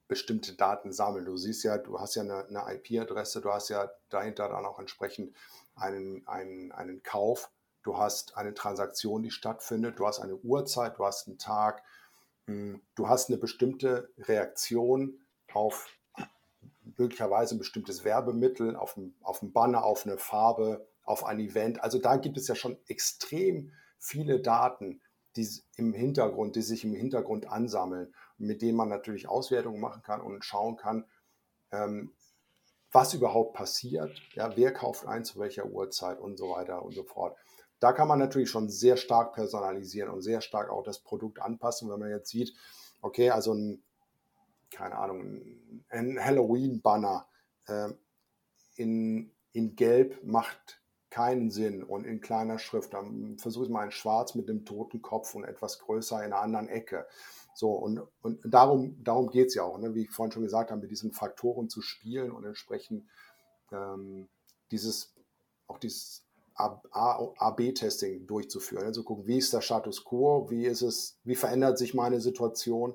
bestimmte Daten sammeln. Du siehst ja, du hast ja eine, eine IP-Adresse, du hast ja dahinter dann auch entsprechend einen, einen, einen Kauf, du hast eine Transaktion, die stattfindet, du hast eine Uhrzeit, du hast einen Tag, hm, du hast eine bestimmte Reaktion auf möglicherweise ein bestimmtes Werbemittel, auf ein, auf ein Banner, auf eine Farbe, auf ein Event. Also da gibt es ja schon extrem viele Daten, die im Hintergrund, die sich im Hintergrund ansammeln, mit denen man natürlich Auswertungen machen kann und schauen kann, ähm, was überhaupt passiert, ja, wer kauft ein, zu welcher Uhrzeit und so weiter und so fort. Da kann man natürlich schon sehr stark personalisieren und sehr stark auch das Produkt anpassen, wenn man jetzt sieht, okay, also ein, keine Ahnung, ein Halloween-Banner äh, in, in Gelb macht keinen Sinn und in kleiner Schrift. Dann versuche ich mal in schwarz mit dem toten Kopf und etwas größer in einer anderen Ecke. So, und, und darum, darum geht es ja auch, ne? wie ich vorhin schon gesagt habe, mit diesen Faktoren zu spielen und entsprechend ähm, dieses, auch dieses A-B-Testing durchzuführen. Also gucken, wie ist der Status quo, wie ist es, wie verändert sich meine Situation,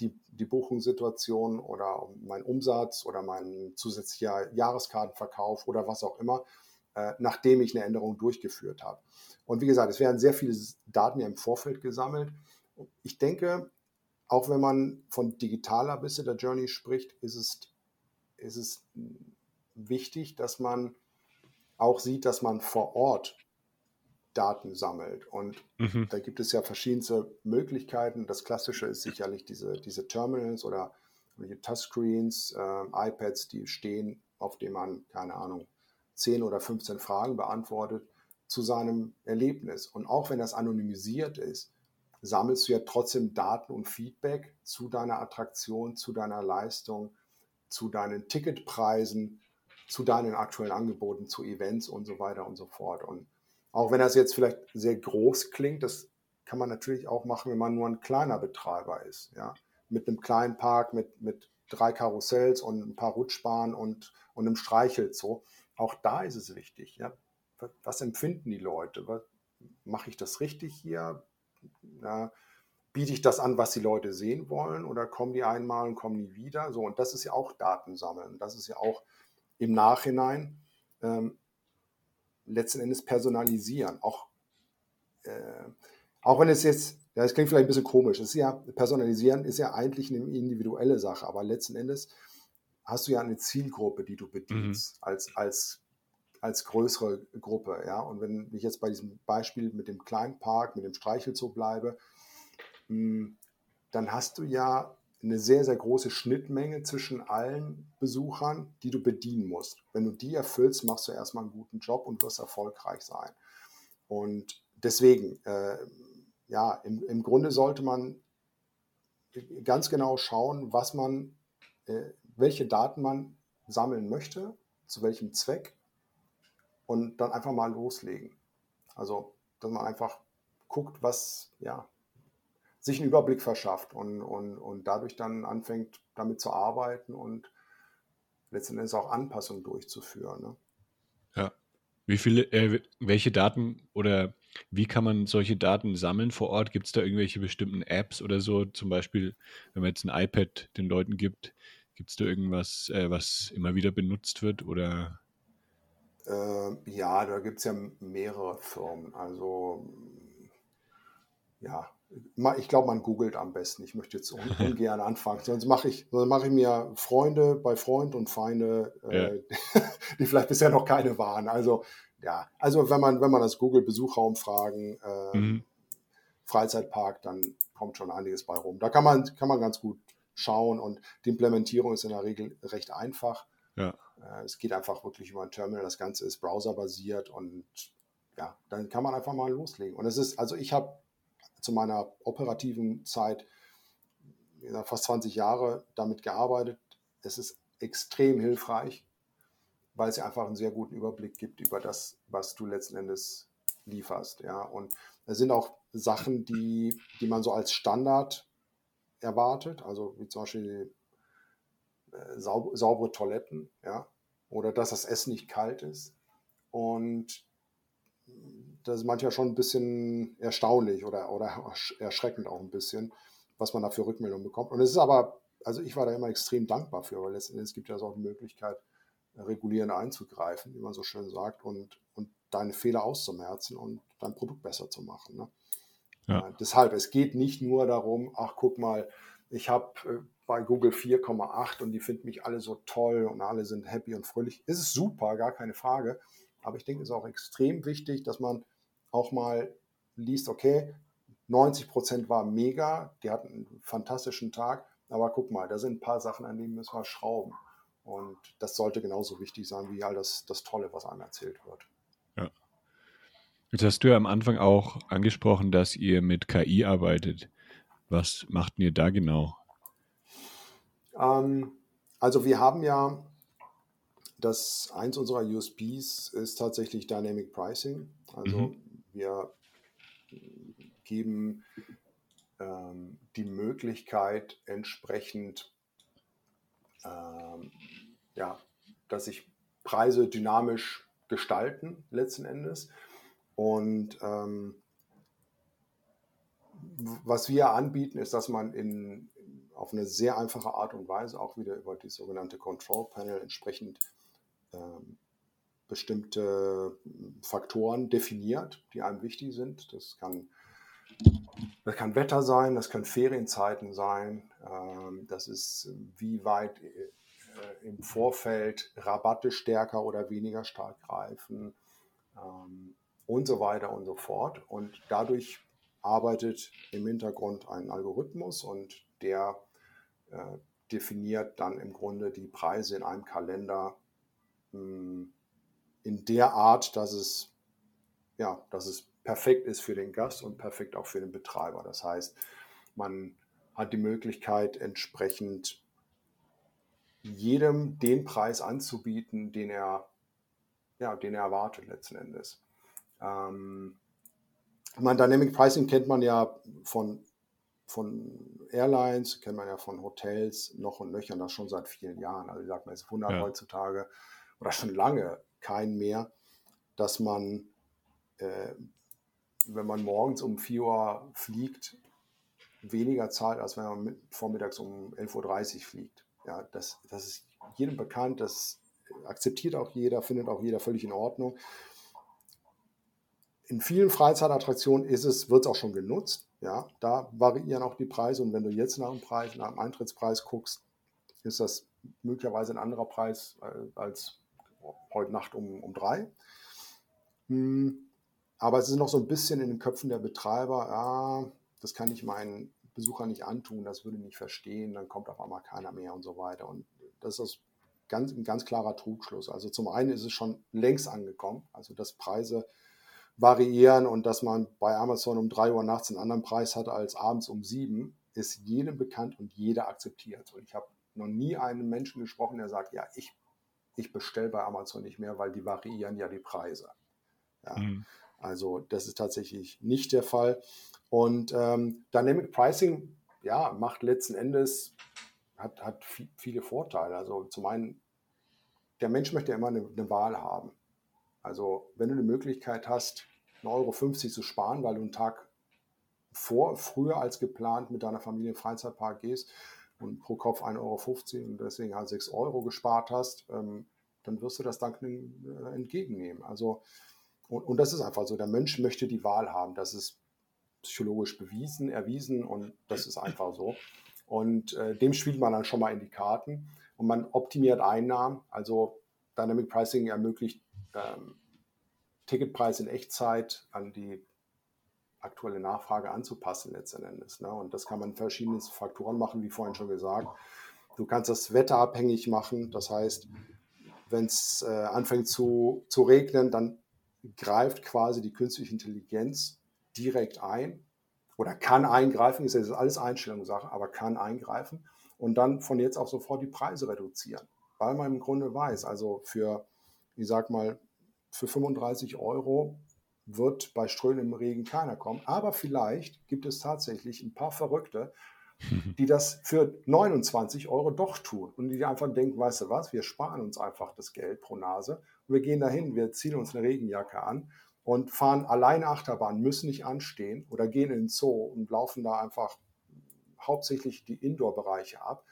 die, die Buchungssituation oder mein Umsatz oder mein zusätzlicher Jahreskartenverkauf oder was auch immer äh, nachdem ich eine Änderung durchgeführt habe. Und wie gesagt, es werden sehr viele Daten ja im Vorfeld gesammelt. Ich denke, auch wenn man von digitaler Visitor Journey spricht, ist es, ist es wichtig, dass man auch sieht, dass man vor Ort Daten sammelt. Und mhm. da gibt es ja verschiedenste Möglichkeiten. Das Klassische ist sicherlich diese, diese Terminals oder Touchscreens, äh, iPads, die stehen, auf denen man, keine Ahnung, 10 oder 15 Fragen beantwortet zu seinem Erlebnis. Und auch wenn das anonymisiert ist, sammelst du ja trotzdem Daten und Feedback zu deiner Attraktion, zu deiner Leistung, zu deinen Ticketpreisen, zu deinen aktuellen Angeboten, zu Events und so weiter und so fort. Und Auch wenn das jetzt vielleicht sehr groß klingt, das kann man natürlich auch machen, wenn man nur ein kleiner Betreiber ist. Ja? Mit einem kleinen Park, mit, mit drei Karussells und ein paar Rutschbahnen und, und einem Streichelzoo. Auch da ist es wichtig. Ja? Was empfinden die Leute? Mache ich das richtig hier? Ja, biete ich das an, was die Leute sehen wollen? Oder kommen die einmal und kommen nie wieder? So, und das ist ja auch Datensammeln. Das ist ja auch im Nachhinein ähm, letzten Endes personalisieren. Auch, äh, auch wenn es jetzt, ja, das klingt vielleicht ein bisschen komisch, ist ja, personalisieren ist ja eigentlich eine individuelle Sache, aber letzten Endes hast du ja eine Zielgruppe, die du bedienst, mhm. als, als, als größere Gruppe. Ja? Und wenn ich jetzt bei diesem Beispiel mit dem kleinen Park, mit dem Streichelzoo bleibe, hm, dann hast du ja eine sehr, sehr große Schnittmenge zwischen allen Besuchern, die du bedienen musst. Wenn du die erfüllst, machst du erstmal einen guten Job und wirst erfolgreich sein. Und deswegen, äh, ja, im, im Grunde sollte man ganz genau schauen, was man, äh, welche Daten man sammeln möchte, zu welchem Zweck und dann einfach mal loslegen. Also, dass man einfach guckt, was, ja, sich einen Überblick verschafft und, und, und dadurch dann anfängt, damit zu arbeiten und letztendlich auch Anpassungen durchzuführen. Ne? Ja. Wie viele, äh, welche Daten oder wie kann man solche Daten sammeln vor Ort? Gibt es da irgendwelche bestimmten Apps oder so? Zum Beispiel, wenn man jetzt ein iPad den Leuten gibt, gibt es da irgendwas, äh, was immer wieder benutzt wird oder? Äh, ja, da gibt es ja mehrere Firmen. Also ja, ich glaube, man googelt am besten. Ich möchte jetzt ungern anfangen. Sonst mache ich, sonst ich mir Freunde bei Freund und Feinde, äh, ja. [LAUGHS] die vielleicht bisher noch keine waren. Also ja, also wenn man wenn man das Google Besuchraumfragen äh, mhm. Freizeitpark, dann kommt schon einiges bei rum. Da kann man kann man ganz gut schauen und die Implementierung ist in der Regel recht einfach. Ja. Äh, es geht einfach wirklich über ein Terminal. Das Ganze ist browserbasiert und ja, dann kann man einfach mal loslegen. Und es ist, also ich habe zu meiner operativen Zeit fast 20 Jahre damit gearbeitet. Es ist extrem hilfreich, weil es einfach einen sehr guten Überblick gibt über das, was du letzten Endes lieferst. Ja. Und es sind auch Sachen, die, die man so als Standard erwartet, also wie zum Beispiel äh, saub saubere Toiletten, ja, oder dass das Essen nicht kalt ist. Und das ist manchmal schon ein bisschen erstaunlich oder, oder erschreckend auch ein bisschen, was man da für Rückmeldungen bekommt. Und es ist aber, also ich war da immer extrem dankbar für, weil letztendlich gibt es auch die Möglichkeit, regulierend einzugreifen, wie man so schön sagt, und, und deine Fehler auszumerzen und dein Produkt besser zu machen. Ne? Ja. Äh, deshalb, es geht nicht nur darum, ach guck mal, ich habe äh, bei Google 4,8 und die finden mich alle so toll und alle sind happy und fröhlich. Es ist super, gar keine Frage. Aber ich denke, es ist auch extrem wichtig, dass man auch mal liest, okay, 90 Prozent war mega, die hatten einen fantastischen Tag, aber guck mal, da sind ein paar Sachen, an denen müssen wir schrauben. Und das sollte genauso wichtig sein wie all das, das Tolle, was einem erzählt wird. Ja. Jetzt hast du ja am Anfang auch angesprochen, dass ihr mit KI arbeitet. Was macht ihr da genau? Ähm, also wir haben ja das eins unserer USPs ist tatsächlich Dynamic Pricing. Also mhm. Wir geben ähm, die Möglichkeit entsprechend, ähm, ja, dass sich Preise dynamisch gestalten letzten Endes. Und ähm, was wir anbieten, ist, dass man in, auf eine sehr einfache Art und Weise auch wieder über die sogenannte Control Panel entsprechend ähm, bestimmte Faktoren definiert, die einem wichtig sind. Das kann, das kann Wetter sein, das können Ferienzeiten sein, ähm, das ist, wie weit äh, im Vorfeld Rabatte stärker oder weniger stark greifen ähm, und so weiter und so fort. Und dadurch arbeitet im Hintergrund ein Algorithmus und der äh, definiert dann im Grunde die Preise in einem Kalender in der Art, dass es, ja, dass es perfekt ist für den Gast und perfekt auch für den Betreiber. Das heißt, man hat die Möglichkeit, entsprechend jedem den Preis anzubieten, den er, ja, den er erwartet letzten Endes. Ähm, mein Dynamic Pricing kennt man ja von, von Airlines, kennt man ja von Hotels noch und nöchern das schon seit vielen Jahren. Also ich sage mal, es wundert ja. heutzutage oder schon lange kein mehr, dass man, äh, wenn man morgens um 4 Uhr fliegt, weniger zahlt, als wenn man mit, vormittags um 11.30 Uhr fliegt. Ja, das, das ist jedem bekannt, das akzeptiert auch jeder, findet auch jeder völlig in Ordnung. In vielen Freizeitattraktionen ist es, wird es auch schon genutzt. Ja, da variieren auch die Preise und wenn du jetzt nach dem Preis, nach dem Eintrittspreis guckst, ist das möglicherweise ein anderer Preis äh, als heute Nacht um, um drei. Hm, aber es ist noch so ein bisschen in den Köpfen der Betreiber, ja, das kann ich meinen Besuchern nicht antun, das würde nicht verstehen, dann kommt auf einmal keiner mehr und so weiter. Und das ist ganz, ein ganz klarer Trugschluss. Also zum einen ist es schon längst angekommen, also dass Preise variieren und dass man bei Amazon um 3 Uhr nachts einen anderen Preis hat als abends um 7, ist jedem bekannt und jeder akzeptiert. Und ich habe noch nie einen Menschen gesprochen, der sagt, ja, ich, ich bestelle bei Amazon nicht mehr, weil die variieren ja die Preise. Ja. Mhm. Also das ist tatsächlich nicht der Fall. Und ähm, Dynamic Pricing, ja, macht letzten Endes, hat, hat viele Vorteile. Also zum einen, der Mensch möchte ja immer eine, eine Wahl haben. Also wenn du eine Möglichkeit hast, 1,50 Euro zu sparen, weil du einen Tag vor, früher als geplant mit deiner Familie in den Freizeitpark gehst und pro Kopf 1,50 Euro und deswegen halt 6 Euro gespart hast, ähm, dann wirst du das dankend äh, entgegennehmen. Also, und, und das ist einfach so, der Mensch möchte die Wahl haben. Das ist psychologisch bewiesen, erwiesen und das ist einfach so. Und äh, dem spielt man dann schon mal in die Karten und man optimiert Einnahmen. Also Dynamic Pricing ermöglicht ähm, Ticketpreis in Echtzeit an die aktuelle Nachfrage anzupassen letzten Endes. Ne? Und das kann man in verschiedenen Faktoren machen, wie vorhin schon gesagt. Du kannst das Wetter abhängig machen. Das heißt, wenn es äh, anfängt zu, zu regnen, dann greift quasi die künstliche Intelligenz direkt ein oder kann eingreifen, ist jetzt alles Einstellungssache, aber kann eingreifen und dann von jetzt auf sofort die Preise reduzieren, weil man im Grunde weiß, also für, ich sag mal, für 35 Euro wird bei strömendem Regen keiner kommen, aber vielleicht gibt es tatsächlich ein paar Verrückte, [LAUGHS] die das für 29 Euro doch tun und die einfach denken, weißt du was, wir sparen uns einfach das Geld pro Nase und wir gehen dahin, wir ziehen uns eine Regenjacke an und fahren allein Achterbahn, müssen nicht anstehen oder gehen in den Zoo und laufen da einfach hauptsächlich die Indoor-Bereiche ab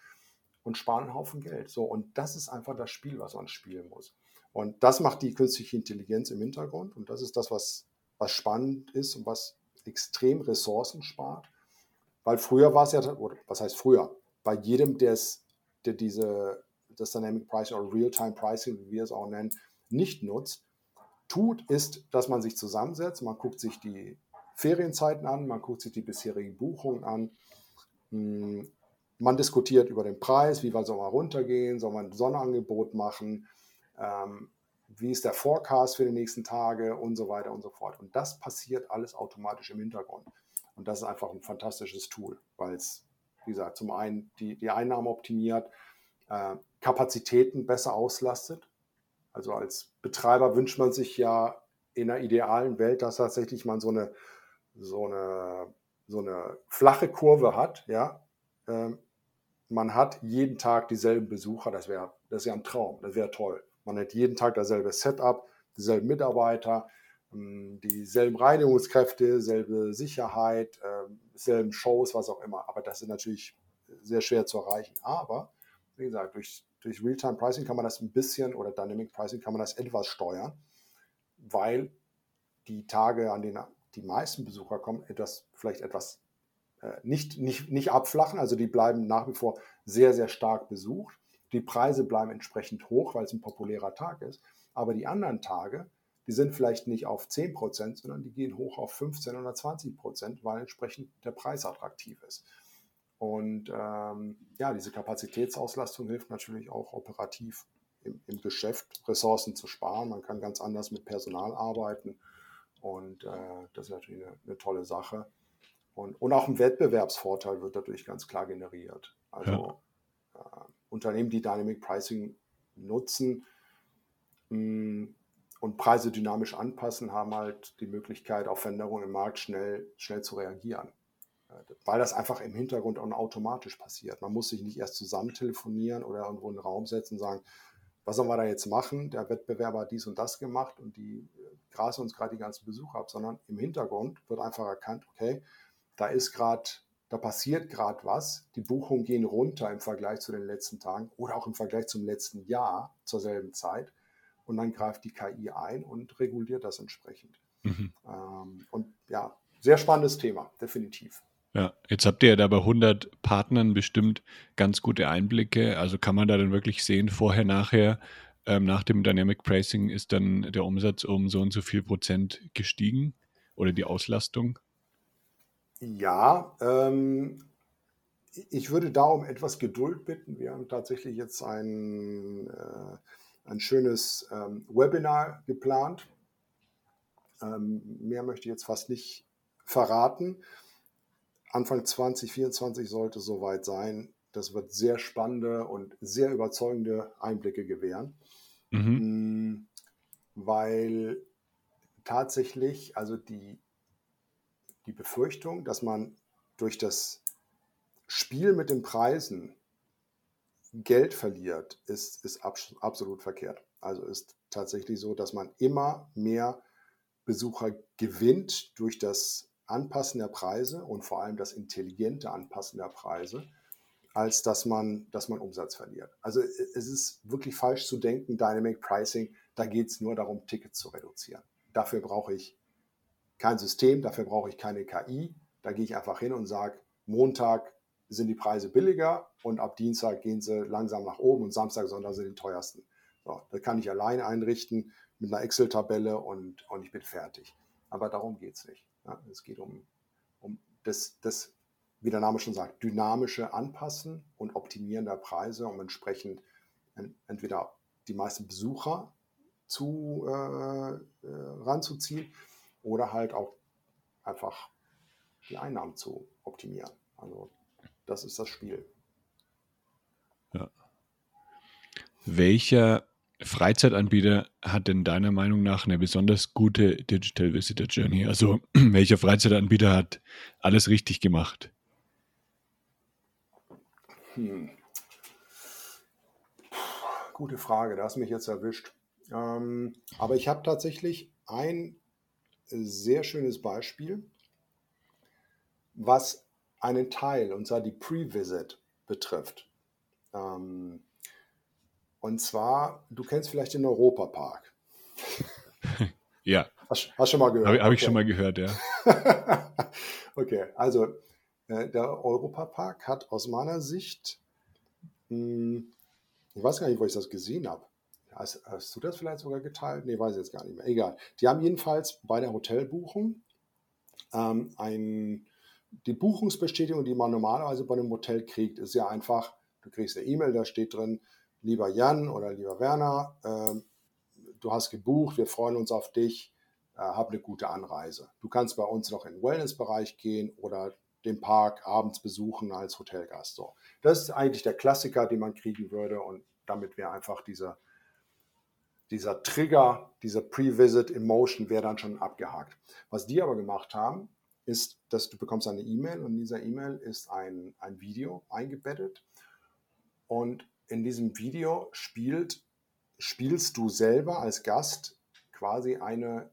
und sparen einen Haufen Geld. So, und das ist einfach das Spiel, was man spielen muss. Und das macht die künstliche Intelligenz im Hintergrund und das ist das, was, was spannend ist und was extrem Ressourcen spart. Weil früher war es ja, oder was heißt früher? Bei jedem, der diese, das Dynamic Pricing oder Real-Time Pricing, wie wir es auch nennen, nicht nutzt, tut, ist, dass man sich zusammensetzt, man guckt sich die Ferienzeiten an, man guckt sich die bisherigen Buchungen an, hm, man diskutiert über den Preis, wie weit soll man runtergehen, soll man ein Sonderangebot machen, ähm, wie ist der Forecast für die nächsten Tage und so weiter und so fort. Und das passiert alles automatisch im Hintergrund. Und das ist einfach ein fantastisches Tool, weil es, wie gesagt, zum einen die, die Einnahmen optimiert, äh, Kapazitäten besser auslastet, also als Betreiber wünscht man sich ja in einer idealen Welt, dass tatsächlich man so eine, so eine, so eine flache Kurve hat. Ja? Ähm, man hat jeden Tag dieselben Besucher, das wäre das wär ein Traum, das wäre toll. Man hat jeden Tag dasselbe Setup, dieselben Mitarbeiter, ähm, dieselben Reinigungskräfte, dieselbe Sicherheit, ähm, dieselben Shows, was auch immer. Aber das ist natürlich sehr schwer zu erreichen. Aber wie gesagt, durch durch Real-Time Pricing kann man das ein bisschen oder Dynamic Pricing kann man das etwas steuern, weil die Tage, an denen die meisten Besucher kommen, etwas, vielleicht etwas äh, nicht, nicht, nicht abflachen. Also die bleiben nach wie vor sehr, sehr stark besucht. Die Preise bleiben entsprechend hoch, weil es ein populärer Tag ist. Aber die anderen Tage, die sind vielleicht nicht auf 10 Prozent, sondern die gehen hoch auf 15 oder 20 Prozent, weil entsprechend der Preis attraktiv ist. Und ähm, ja, diese Kapazitätsauslastung hilft natürlich auch operativ im, im, Geschäft, Ressourcen zu sparen. Man kann ganz anders mit Personal arbeiten und äh, das ist natürlich eine, eine tolle Sache. Und, und, auch ein Wettbewerbsvorteil wird dadurch ganz klar generiert. Also ja. äh, Unternehmen, die Dynamic Pricing nutzen, mh, hm, und Preise dynamisch anpassen, haben halt die Möglichkeit, auf Veränderungen im Markt schnell, schnell zu reagieren. Weil das einfach im Hintergrund auch automatisch passiert. Man muss sich nicht erst zusammen telefonieren oder irgendwo in den Raum setzen und sagen, was sollen wir da jetzt machen? Der Wettbewerber hat dies und das gemacht und die grasen uns gerade die ganzen Besucher ab, sondern im Hintergrund wird einfach erkannt, okay, da ist gerade, da passiert gerade was, die Buchungen gehen runter im Vergleich zu den letzten Tagen oder auch im Vergleich zum letzten Jahr zur selben Zeit und dann greift die KI ein und reguliert das entsprechend. Mhm. Ähm, und ja, sehr spannendes Thema, definitiv. Ja, jetzt habt ihr ja da bei 100 Partnern bestimmt ganz gute Einblicke. Also kann man da dann wirklich sehen, vorher, nachher, ähm, nach dem Dynamic Pricing ist dann der Umsatz um so und so viel Prozent gestiegen oder die Auslastung? Ja, ähm, ich würde da um etwas Geduld bitten. Wir haben tatsächlich jetzt ein, äh, ein schönes ähm, Webinar geplant. Ähm, mehr möchte ich jetzt fast nicht verraten. Anfang 2024 sollte soweit sein. Das wird sehr spannende und sehr überzeugende Einblicke gewähren, mhm. Mm, weil tatsächlich, also die, die Befürchtung, dass man durch das Spiel mit den Preisen Geld verliert, ist, ist absolut verkehrt. Also ist tatsächlich so, dass man immer mehr Besucher gewinnt durch das Anpassen der Preise und vor allem das intelligente Anpassen der Preise, als dass man, dass man Umsatz verliert. Also es ist wirklich falsch zu denken, Dynamic Pricing, da geht es nur darum, Tickets zu reduzieren. Dafür brauche ich kein System, dafür brauche ich keine KI. Da gehe ich einfach hin und sage, Montag sind die Preise billiger und ab Dienstag gehen sie langsam nach oben und Samstag, Sonntag sind die teuersten. So, das kann ich allein einrichten mit einer Excel-Tabelle und, und ich bin fertig. Aber darum geht es nicht. Ja, es geht um, um das, das, wie der Name schon sagt, dynamische Anpassen und Optimieren der Preise, um entsprechend entweder die meisten Besucher zu, äh, äh, ranzuziehen oder halt auch einfach die Einnahmen zu optimieren. Also das ist das Spiel. Ja. Welcher Freizeitanbieter hat denn deiner Meinung nach eine besonders gute Digital Visitor Journey? Also [CLEARS THROAT] welcher Freizeitanbieter hat alles richtig gemacht? Hm. Gute Frage, da hast du mich jetzt erwischt. Ähm, aber ich habe tatsächlich ein sehr schönes Beispiel, was einen Teil, und zwar die Pre-Visit betrifft. Ähm, und zwar, du kennst vielleicht den Europapark. [LAUGHS] ja. Hast, hast schon mal gehört? Habe hab ich schon mal gehört, ja. [LAUGHS] okay, also äh, der Europapark hat aus meiner Sicht, hm, ich weiß gar nicht, wo ich das gesehen habe. Hast, hast, du das vielleicht sogar geteilt? Nee, weiß ich jetzt gar nicht mehr. Egal. Die haben jedenfalls bei der Hotelbuchung ähm, ein, die Buchungsbestätigung, die man normalerweise bei einem Hotel kriegt, ist ja einfach, du kriegst eine E-Mail, da steht drin, lieber Jan oder lieber Werner, äh, du hast gebucht, wir freuen uns auf dich, äh, hab eine gute Anreise. Du kannst bei uns noch in den Wellnessbereich gehen oder den Park abends besuchen als Hotelgast. So. Das ist eigentlich der Klassiker, den man kriegen würde und damit wäre einfach dieser, dieser Trigger, dieser Pre-Visit Emotion wäre dann schon abgehakt. Was die aber gemacht haben, ist, dass du bekommst eine E-Mail und in dieser E-Mail ist ein, ein Video eingebettet und in diesem Video spielt, spielst du selber als Gast quasi eine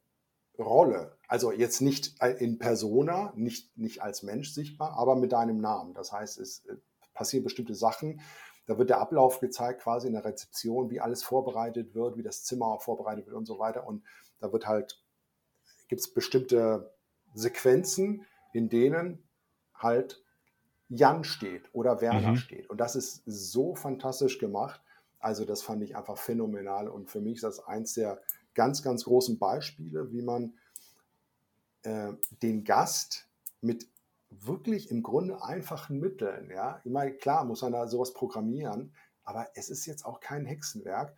Rolle. Also jetzt nicht in Persona, nicht, nicht als Mensch sichtbar, aber mit deinem Namen. Das heißt, es äh, passieren bestimmte Sachen. Da wird der Ablauf gezeigt, quasi in der Rezeption, wie alles vorbereitet wird, wie das Zimmer vorbereitet wird und so weiter. Und da wird halt, gibt es bestimmte Sequenzen, in denen halt Jan steht oder Werner mhm. steht. Und das ist so fantastisch gemacht. Also das fand ich einfach phänomenal. Und für mich ist das eins der ganz, ganz großen Beispiele, wie man äh, den Gast mit wirklich im Grunde einfachen Mitteln, ja, ich meine, klar muss man da sowas programmieren, aber es ist jetzt auch kein Hexenwerk,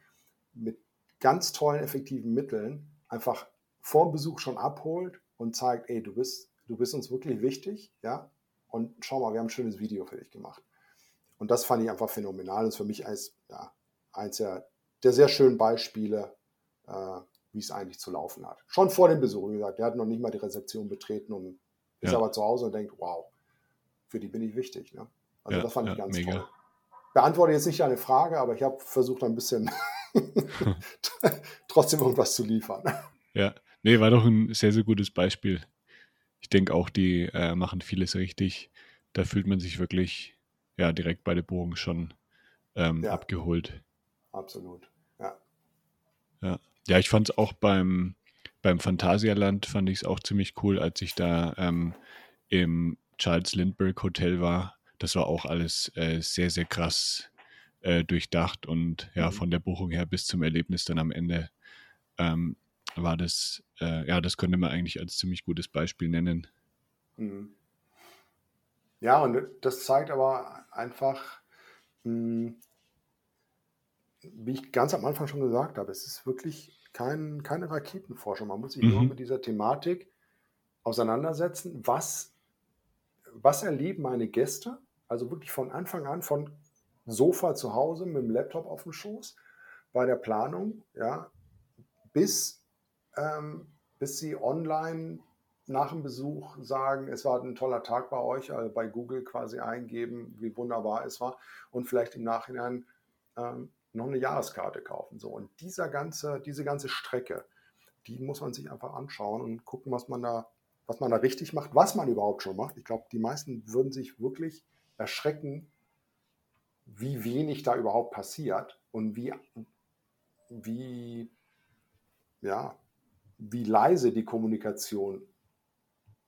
mit ganz tollen, effektiven Mitteln einfach vor dem Besuch schon abholt und zeigt, ey, du bist, du bist uns wirklich wichtig, ja, und schau mal, wir haben ein schönes Video für dich gemacht. Und das fand ich einfach phänomenal. Das ist für mich als, ja, eins der, der sehr schönen Beispiele, äh, wie es eigentlich zu laufen hat. Schon vor dem Besuch, wie gesagt, der hat noch nicht mal die Rezeption betreten und ist ja. aber zu Hause und denkt, wow, für die bin ich wichtig. Ne? Also ja, das fand ich ganz mega. toll. Beantworte jetzt nicht deine Frage, aber ich habe versucht, ein bisschen [LAUGHS] [LAUGHS] trotzdem irgendwas zu liefern. Ja, nee, war doch ein sehr, sehr gutes Beispiel. Ich denke auch, die äh, machen vieles richtig. Da fühlt man sich wirklich ja, direkt bei der Bogen schon ähm, ja. abgeholt. Absolut, ja. Ja, ja ich fand es auch beim, beim Phantasialand, fand ich es auch ziemlich cool, als ich da ähm, im Charles Lindbergh Hotel war. Das war auch alles äh, sehr, sehr krass äh, durchdacht und ja, mhm. von der Buchung her bis zum Erlebnis dann am Ende ähm, war das, äh, ja, das könnte man eigentlich als ziemlich gutes Beispiel nennen. Mhm. Ja, und das zeigt aber einfach, mh, hm, wie ich ganz am Anfang schon gesagt habe, es ist wirklich kein, keine Raketenforschung. Man muss sich mhm. nur mit dieser Thematik auseinandersetzen. Was, was erleben meine Gäste? Also wirklich von Anfang an, von Sofa zu Hause mit dem Laptop auf dem Schoß, bei der Planung, ja, bis, ähm, bis sie online nach dem Besuch sagen, es war ein toller Tag bei euch, also bei Google quasi eingeben, wie wunderbar es war und vielleicht im Nachhinein ähm, noch eine Jahreskarte kaufen. So. Und dieser ganze, diese ganze Strecke, die muss man sich einfach anschauen und gucken, was man da, was man da richtig macht, was man überhaupt schon macht. Ich glaube, die meisten würden sich wirklich erschrecken, wie wenig da überhaupt passiert und wie, wie, ja, wie leise die Kommunikation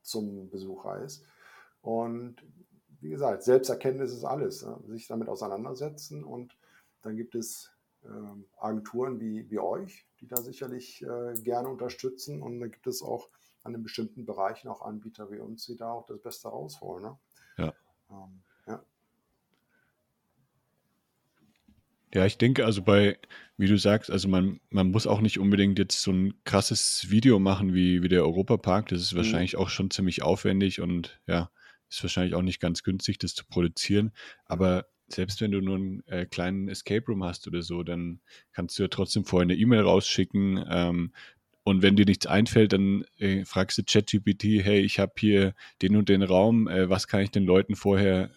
zum Besucher ist. Und wie gesagt, Selbsterkenntnis ist alles. Ne? Sich damit auseinandersetzen und dann gibt es äh, Agenturen wie, wie euch, die da sicherlich äh, gerne unterstützen. Und dann gibt es auch an den bestimmten Bereichen auch Anbieter wie uns, die da auch das Beste rausholen. Ne? Ja. Ähm, ja. Ja, ich denke, also bei, wie du sagst, also man, man muss auch nicht unbedingt jetzt so ein krasses Video machen wie, wie der Europapark. Das ist mhm. wahrscheinlich auch schon ziemlich aufwendig und ja, ist wahrscheinlich auch nicht ganz günstig, das zu produzieren. Aber selbst wenn du nur einen äh, kleinen Escape Room hast oder so, dann kannst du ja trotzdem vorher eine E-Mail rausschicken. Ähm, und wenn dir nichts einfällt, dann äh, fragst du ChatGPT, hey, ich habe hier den und den Raum, äh, was kann ich den Leuten vorher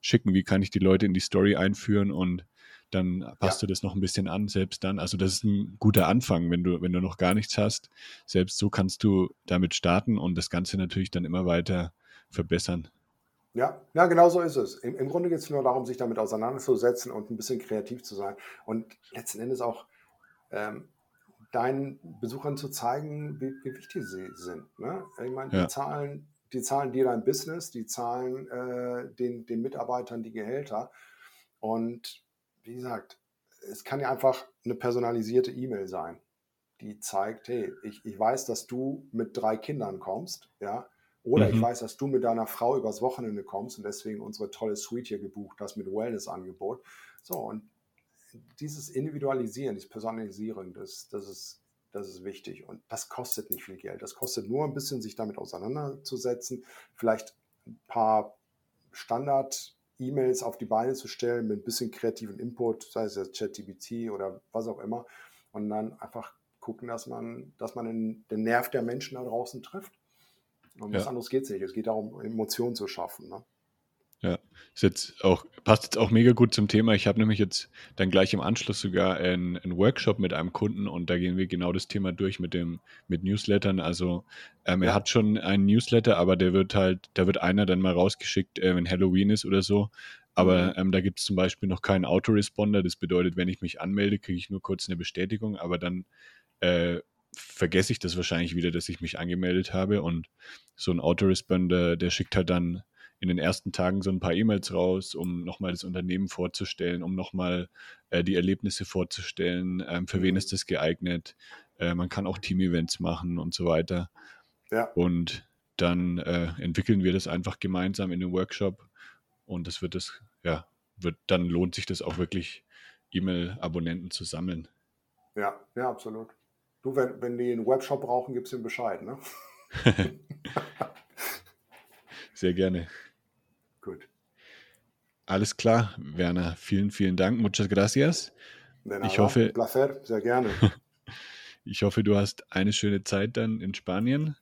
schicken? Wie kann ich die Leute in die Story einführen? Und dann passt ja. du das noch ein bisschen an, selbst dann. Also das ist ein guter Anfang, wenn du, wenn du noch gar nichts hast. Selbst so kannst du damit starten und das Ganze natürlich dann immer weiter verbessern. Ja, ja, genau so ist es. Im, im Grunde geht es nur darum, sich damit auseinanderzusetzen und ein bisschen kreativ zu sein. Und letzten Endes auch ähm, deinen Besuchern zu zeigen, wie, wie wichtig sie sind. Ne? Ich meine, ja. die zahlen, die zahlen dir dein Business, die zahlen äh, den, den Mitarbeitern die Gehälter. Und wie gesagt, es kann ja einfach eine personalisierte E-Mail sein, die zeigt, hey, ich, ich weiß, dass du mit drei Kindern kommst, ja, oder mhm. ich weiß, dass du mit deiner Frau übers Wochenende kommst und deswegen unsere tolle Suite hier gebucht hast mit Wellness-Angebot. So, und dieses Individualisieren, dieses Personalisieren, das, das, ist, das ist wichtig. Und das kostet nicht viel Geld. Das kostet nur ein bisschen, sich damit auseinanderzusetzen, vielleicht ein paar Standard-E-Mails auf die Beine zu stellen mit ein bisschen kreativen Input, sei es jetzt ChatGPT oder was auch immer. Und dann einfach gucken, dass man, dass man den, den Nerv der Menschen da draußen trifft. Um ja. was anderes geht es nicht. Es geht darum, Emotionen zu schaffen. Ne? Ja, ist jetzt auch, passt jetzt auch mega gut zum Thema. Ich habe nämlich jetzt dann gleich im Anschluss sogar einen, einen, Workshop mit einem Kunden und da gehen wir genau das Thema durch mit dem mit Newslettern. Also ähm, er hat schon einen Newsletter, aber der wird halt, da wird einer dann mal rausgeschickt, äh, wenn Halloween ist oder so. Aber mhm. ähm, da gibt es zum Beispiel noch keinen Autoresponder. Das bedeutet, wenn ich mich anmelde, kriege ich nur kurz eine Bestätigung, aber dann äh, vergesse ich das wahrscheinlich wieder, dass ich mich angemeldet habe. Und so ein Autoresponder, der schickt halt dann in den ersten Tagen so ein paar E-Mails raus, um nochmal das Unternehmen vorzustellen, um nochmal äh, die Erlebnisse vorzustellen, ähm, für wen ist das geeignet. Äh, man kann auch Team-Events machen und so weiter. Ja. Und dann äh, entwickeln wir das einfach gemeinsam in einem Workshop und das wird das, ja, wird, dann lohnt sich das auch wirklich, E-Mail-Abonnenten zu sammeln. Ja, ja, absolut. Du, wenn, wenn die einen Webshop brauchen, gibst du ihnen Bescheid, ne? [LAUGHS] Sehr gerne. Gut. Alles klar, Werner. Vielen, vielen Dank. Muchas gracias. ich hoffe. Placer, sehr gerne. [LAUGHS] ich hoffe, du hast eine schöne Zeit dann in Spanien.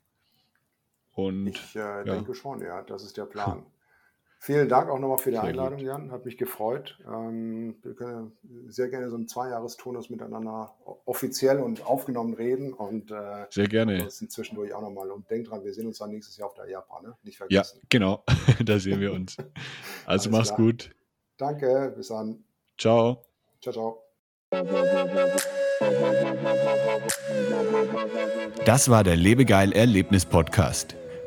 Und, ich äh, ja. denke schon, ja, das ist der Plan. [LAUGHS] Vielen Dank auch nochmal für die sehr Einladung, gut. Jan. Hat mich gefreut. Ähm, wir können sehr gerne so einen Zweijahrestonus miteinander offiziell und aufgenommen reden. Und äh, sehr gerne. sind zwischendurch auch nochmal. Und denk dran, wir sehen uns dann nächstes Jahr auf der Japan, ne? Nicht vergessen. Ja, genau. [LAUGHS] da sehen wir uns. Also mach's klar. gut. Danke, bis dann. Ciao. Ciao, ciao. Das war der Lebegeil Erlebnis Podcast.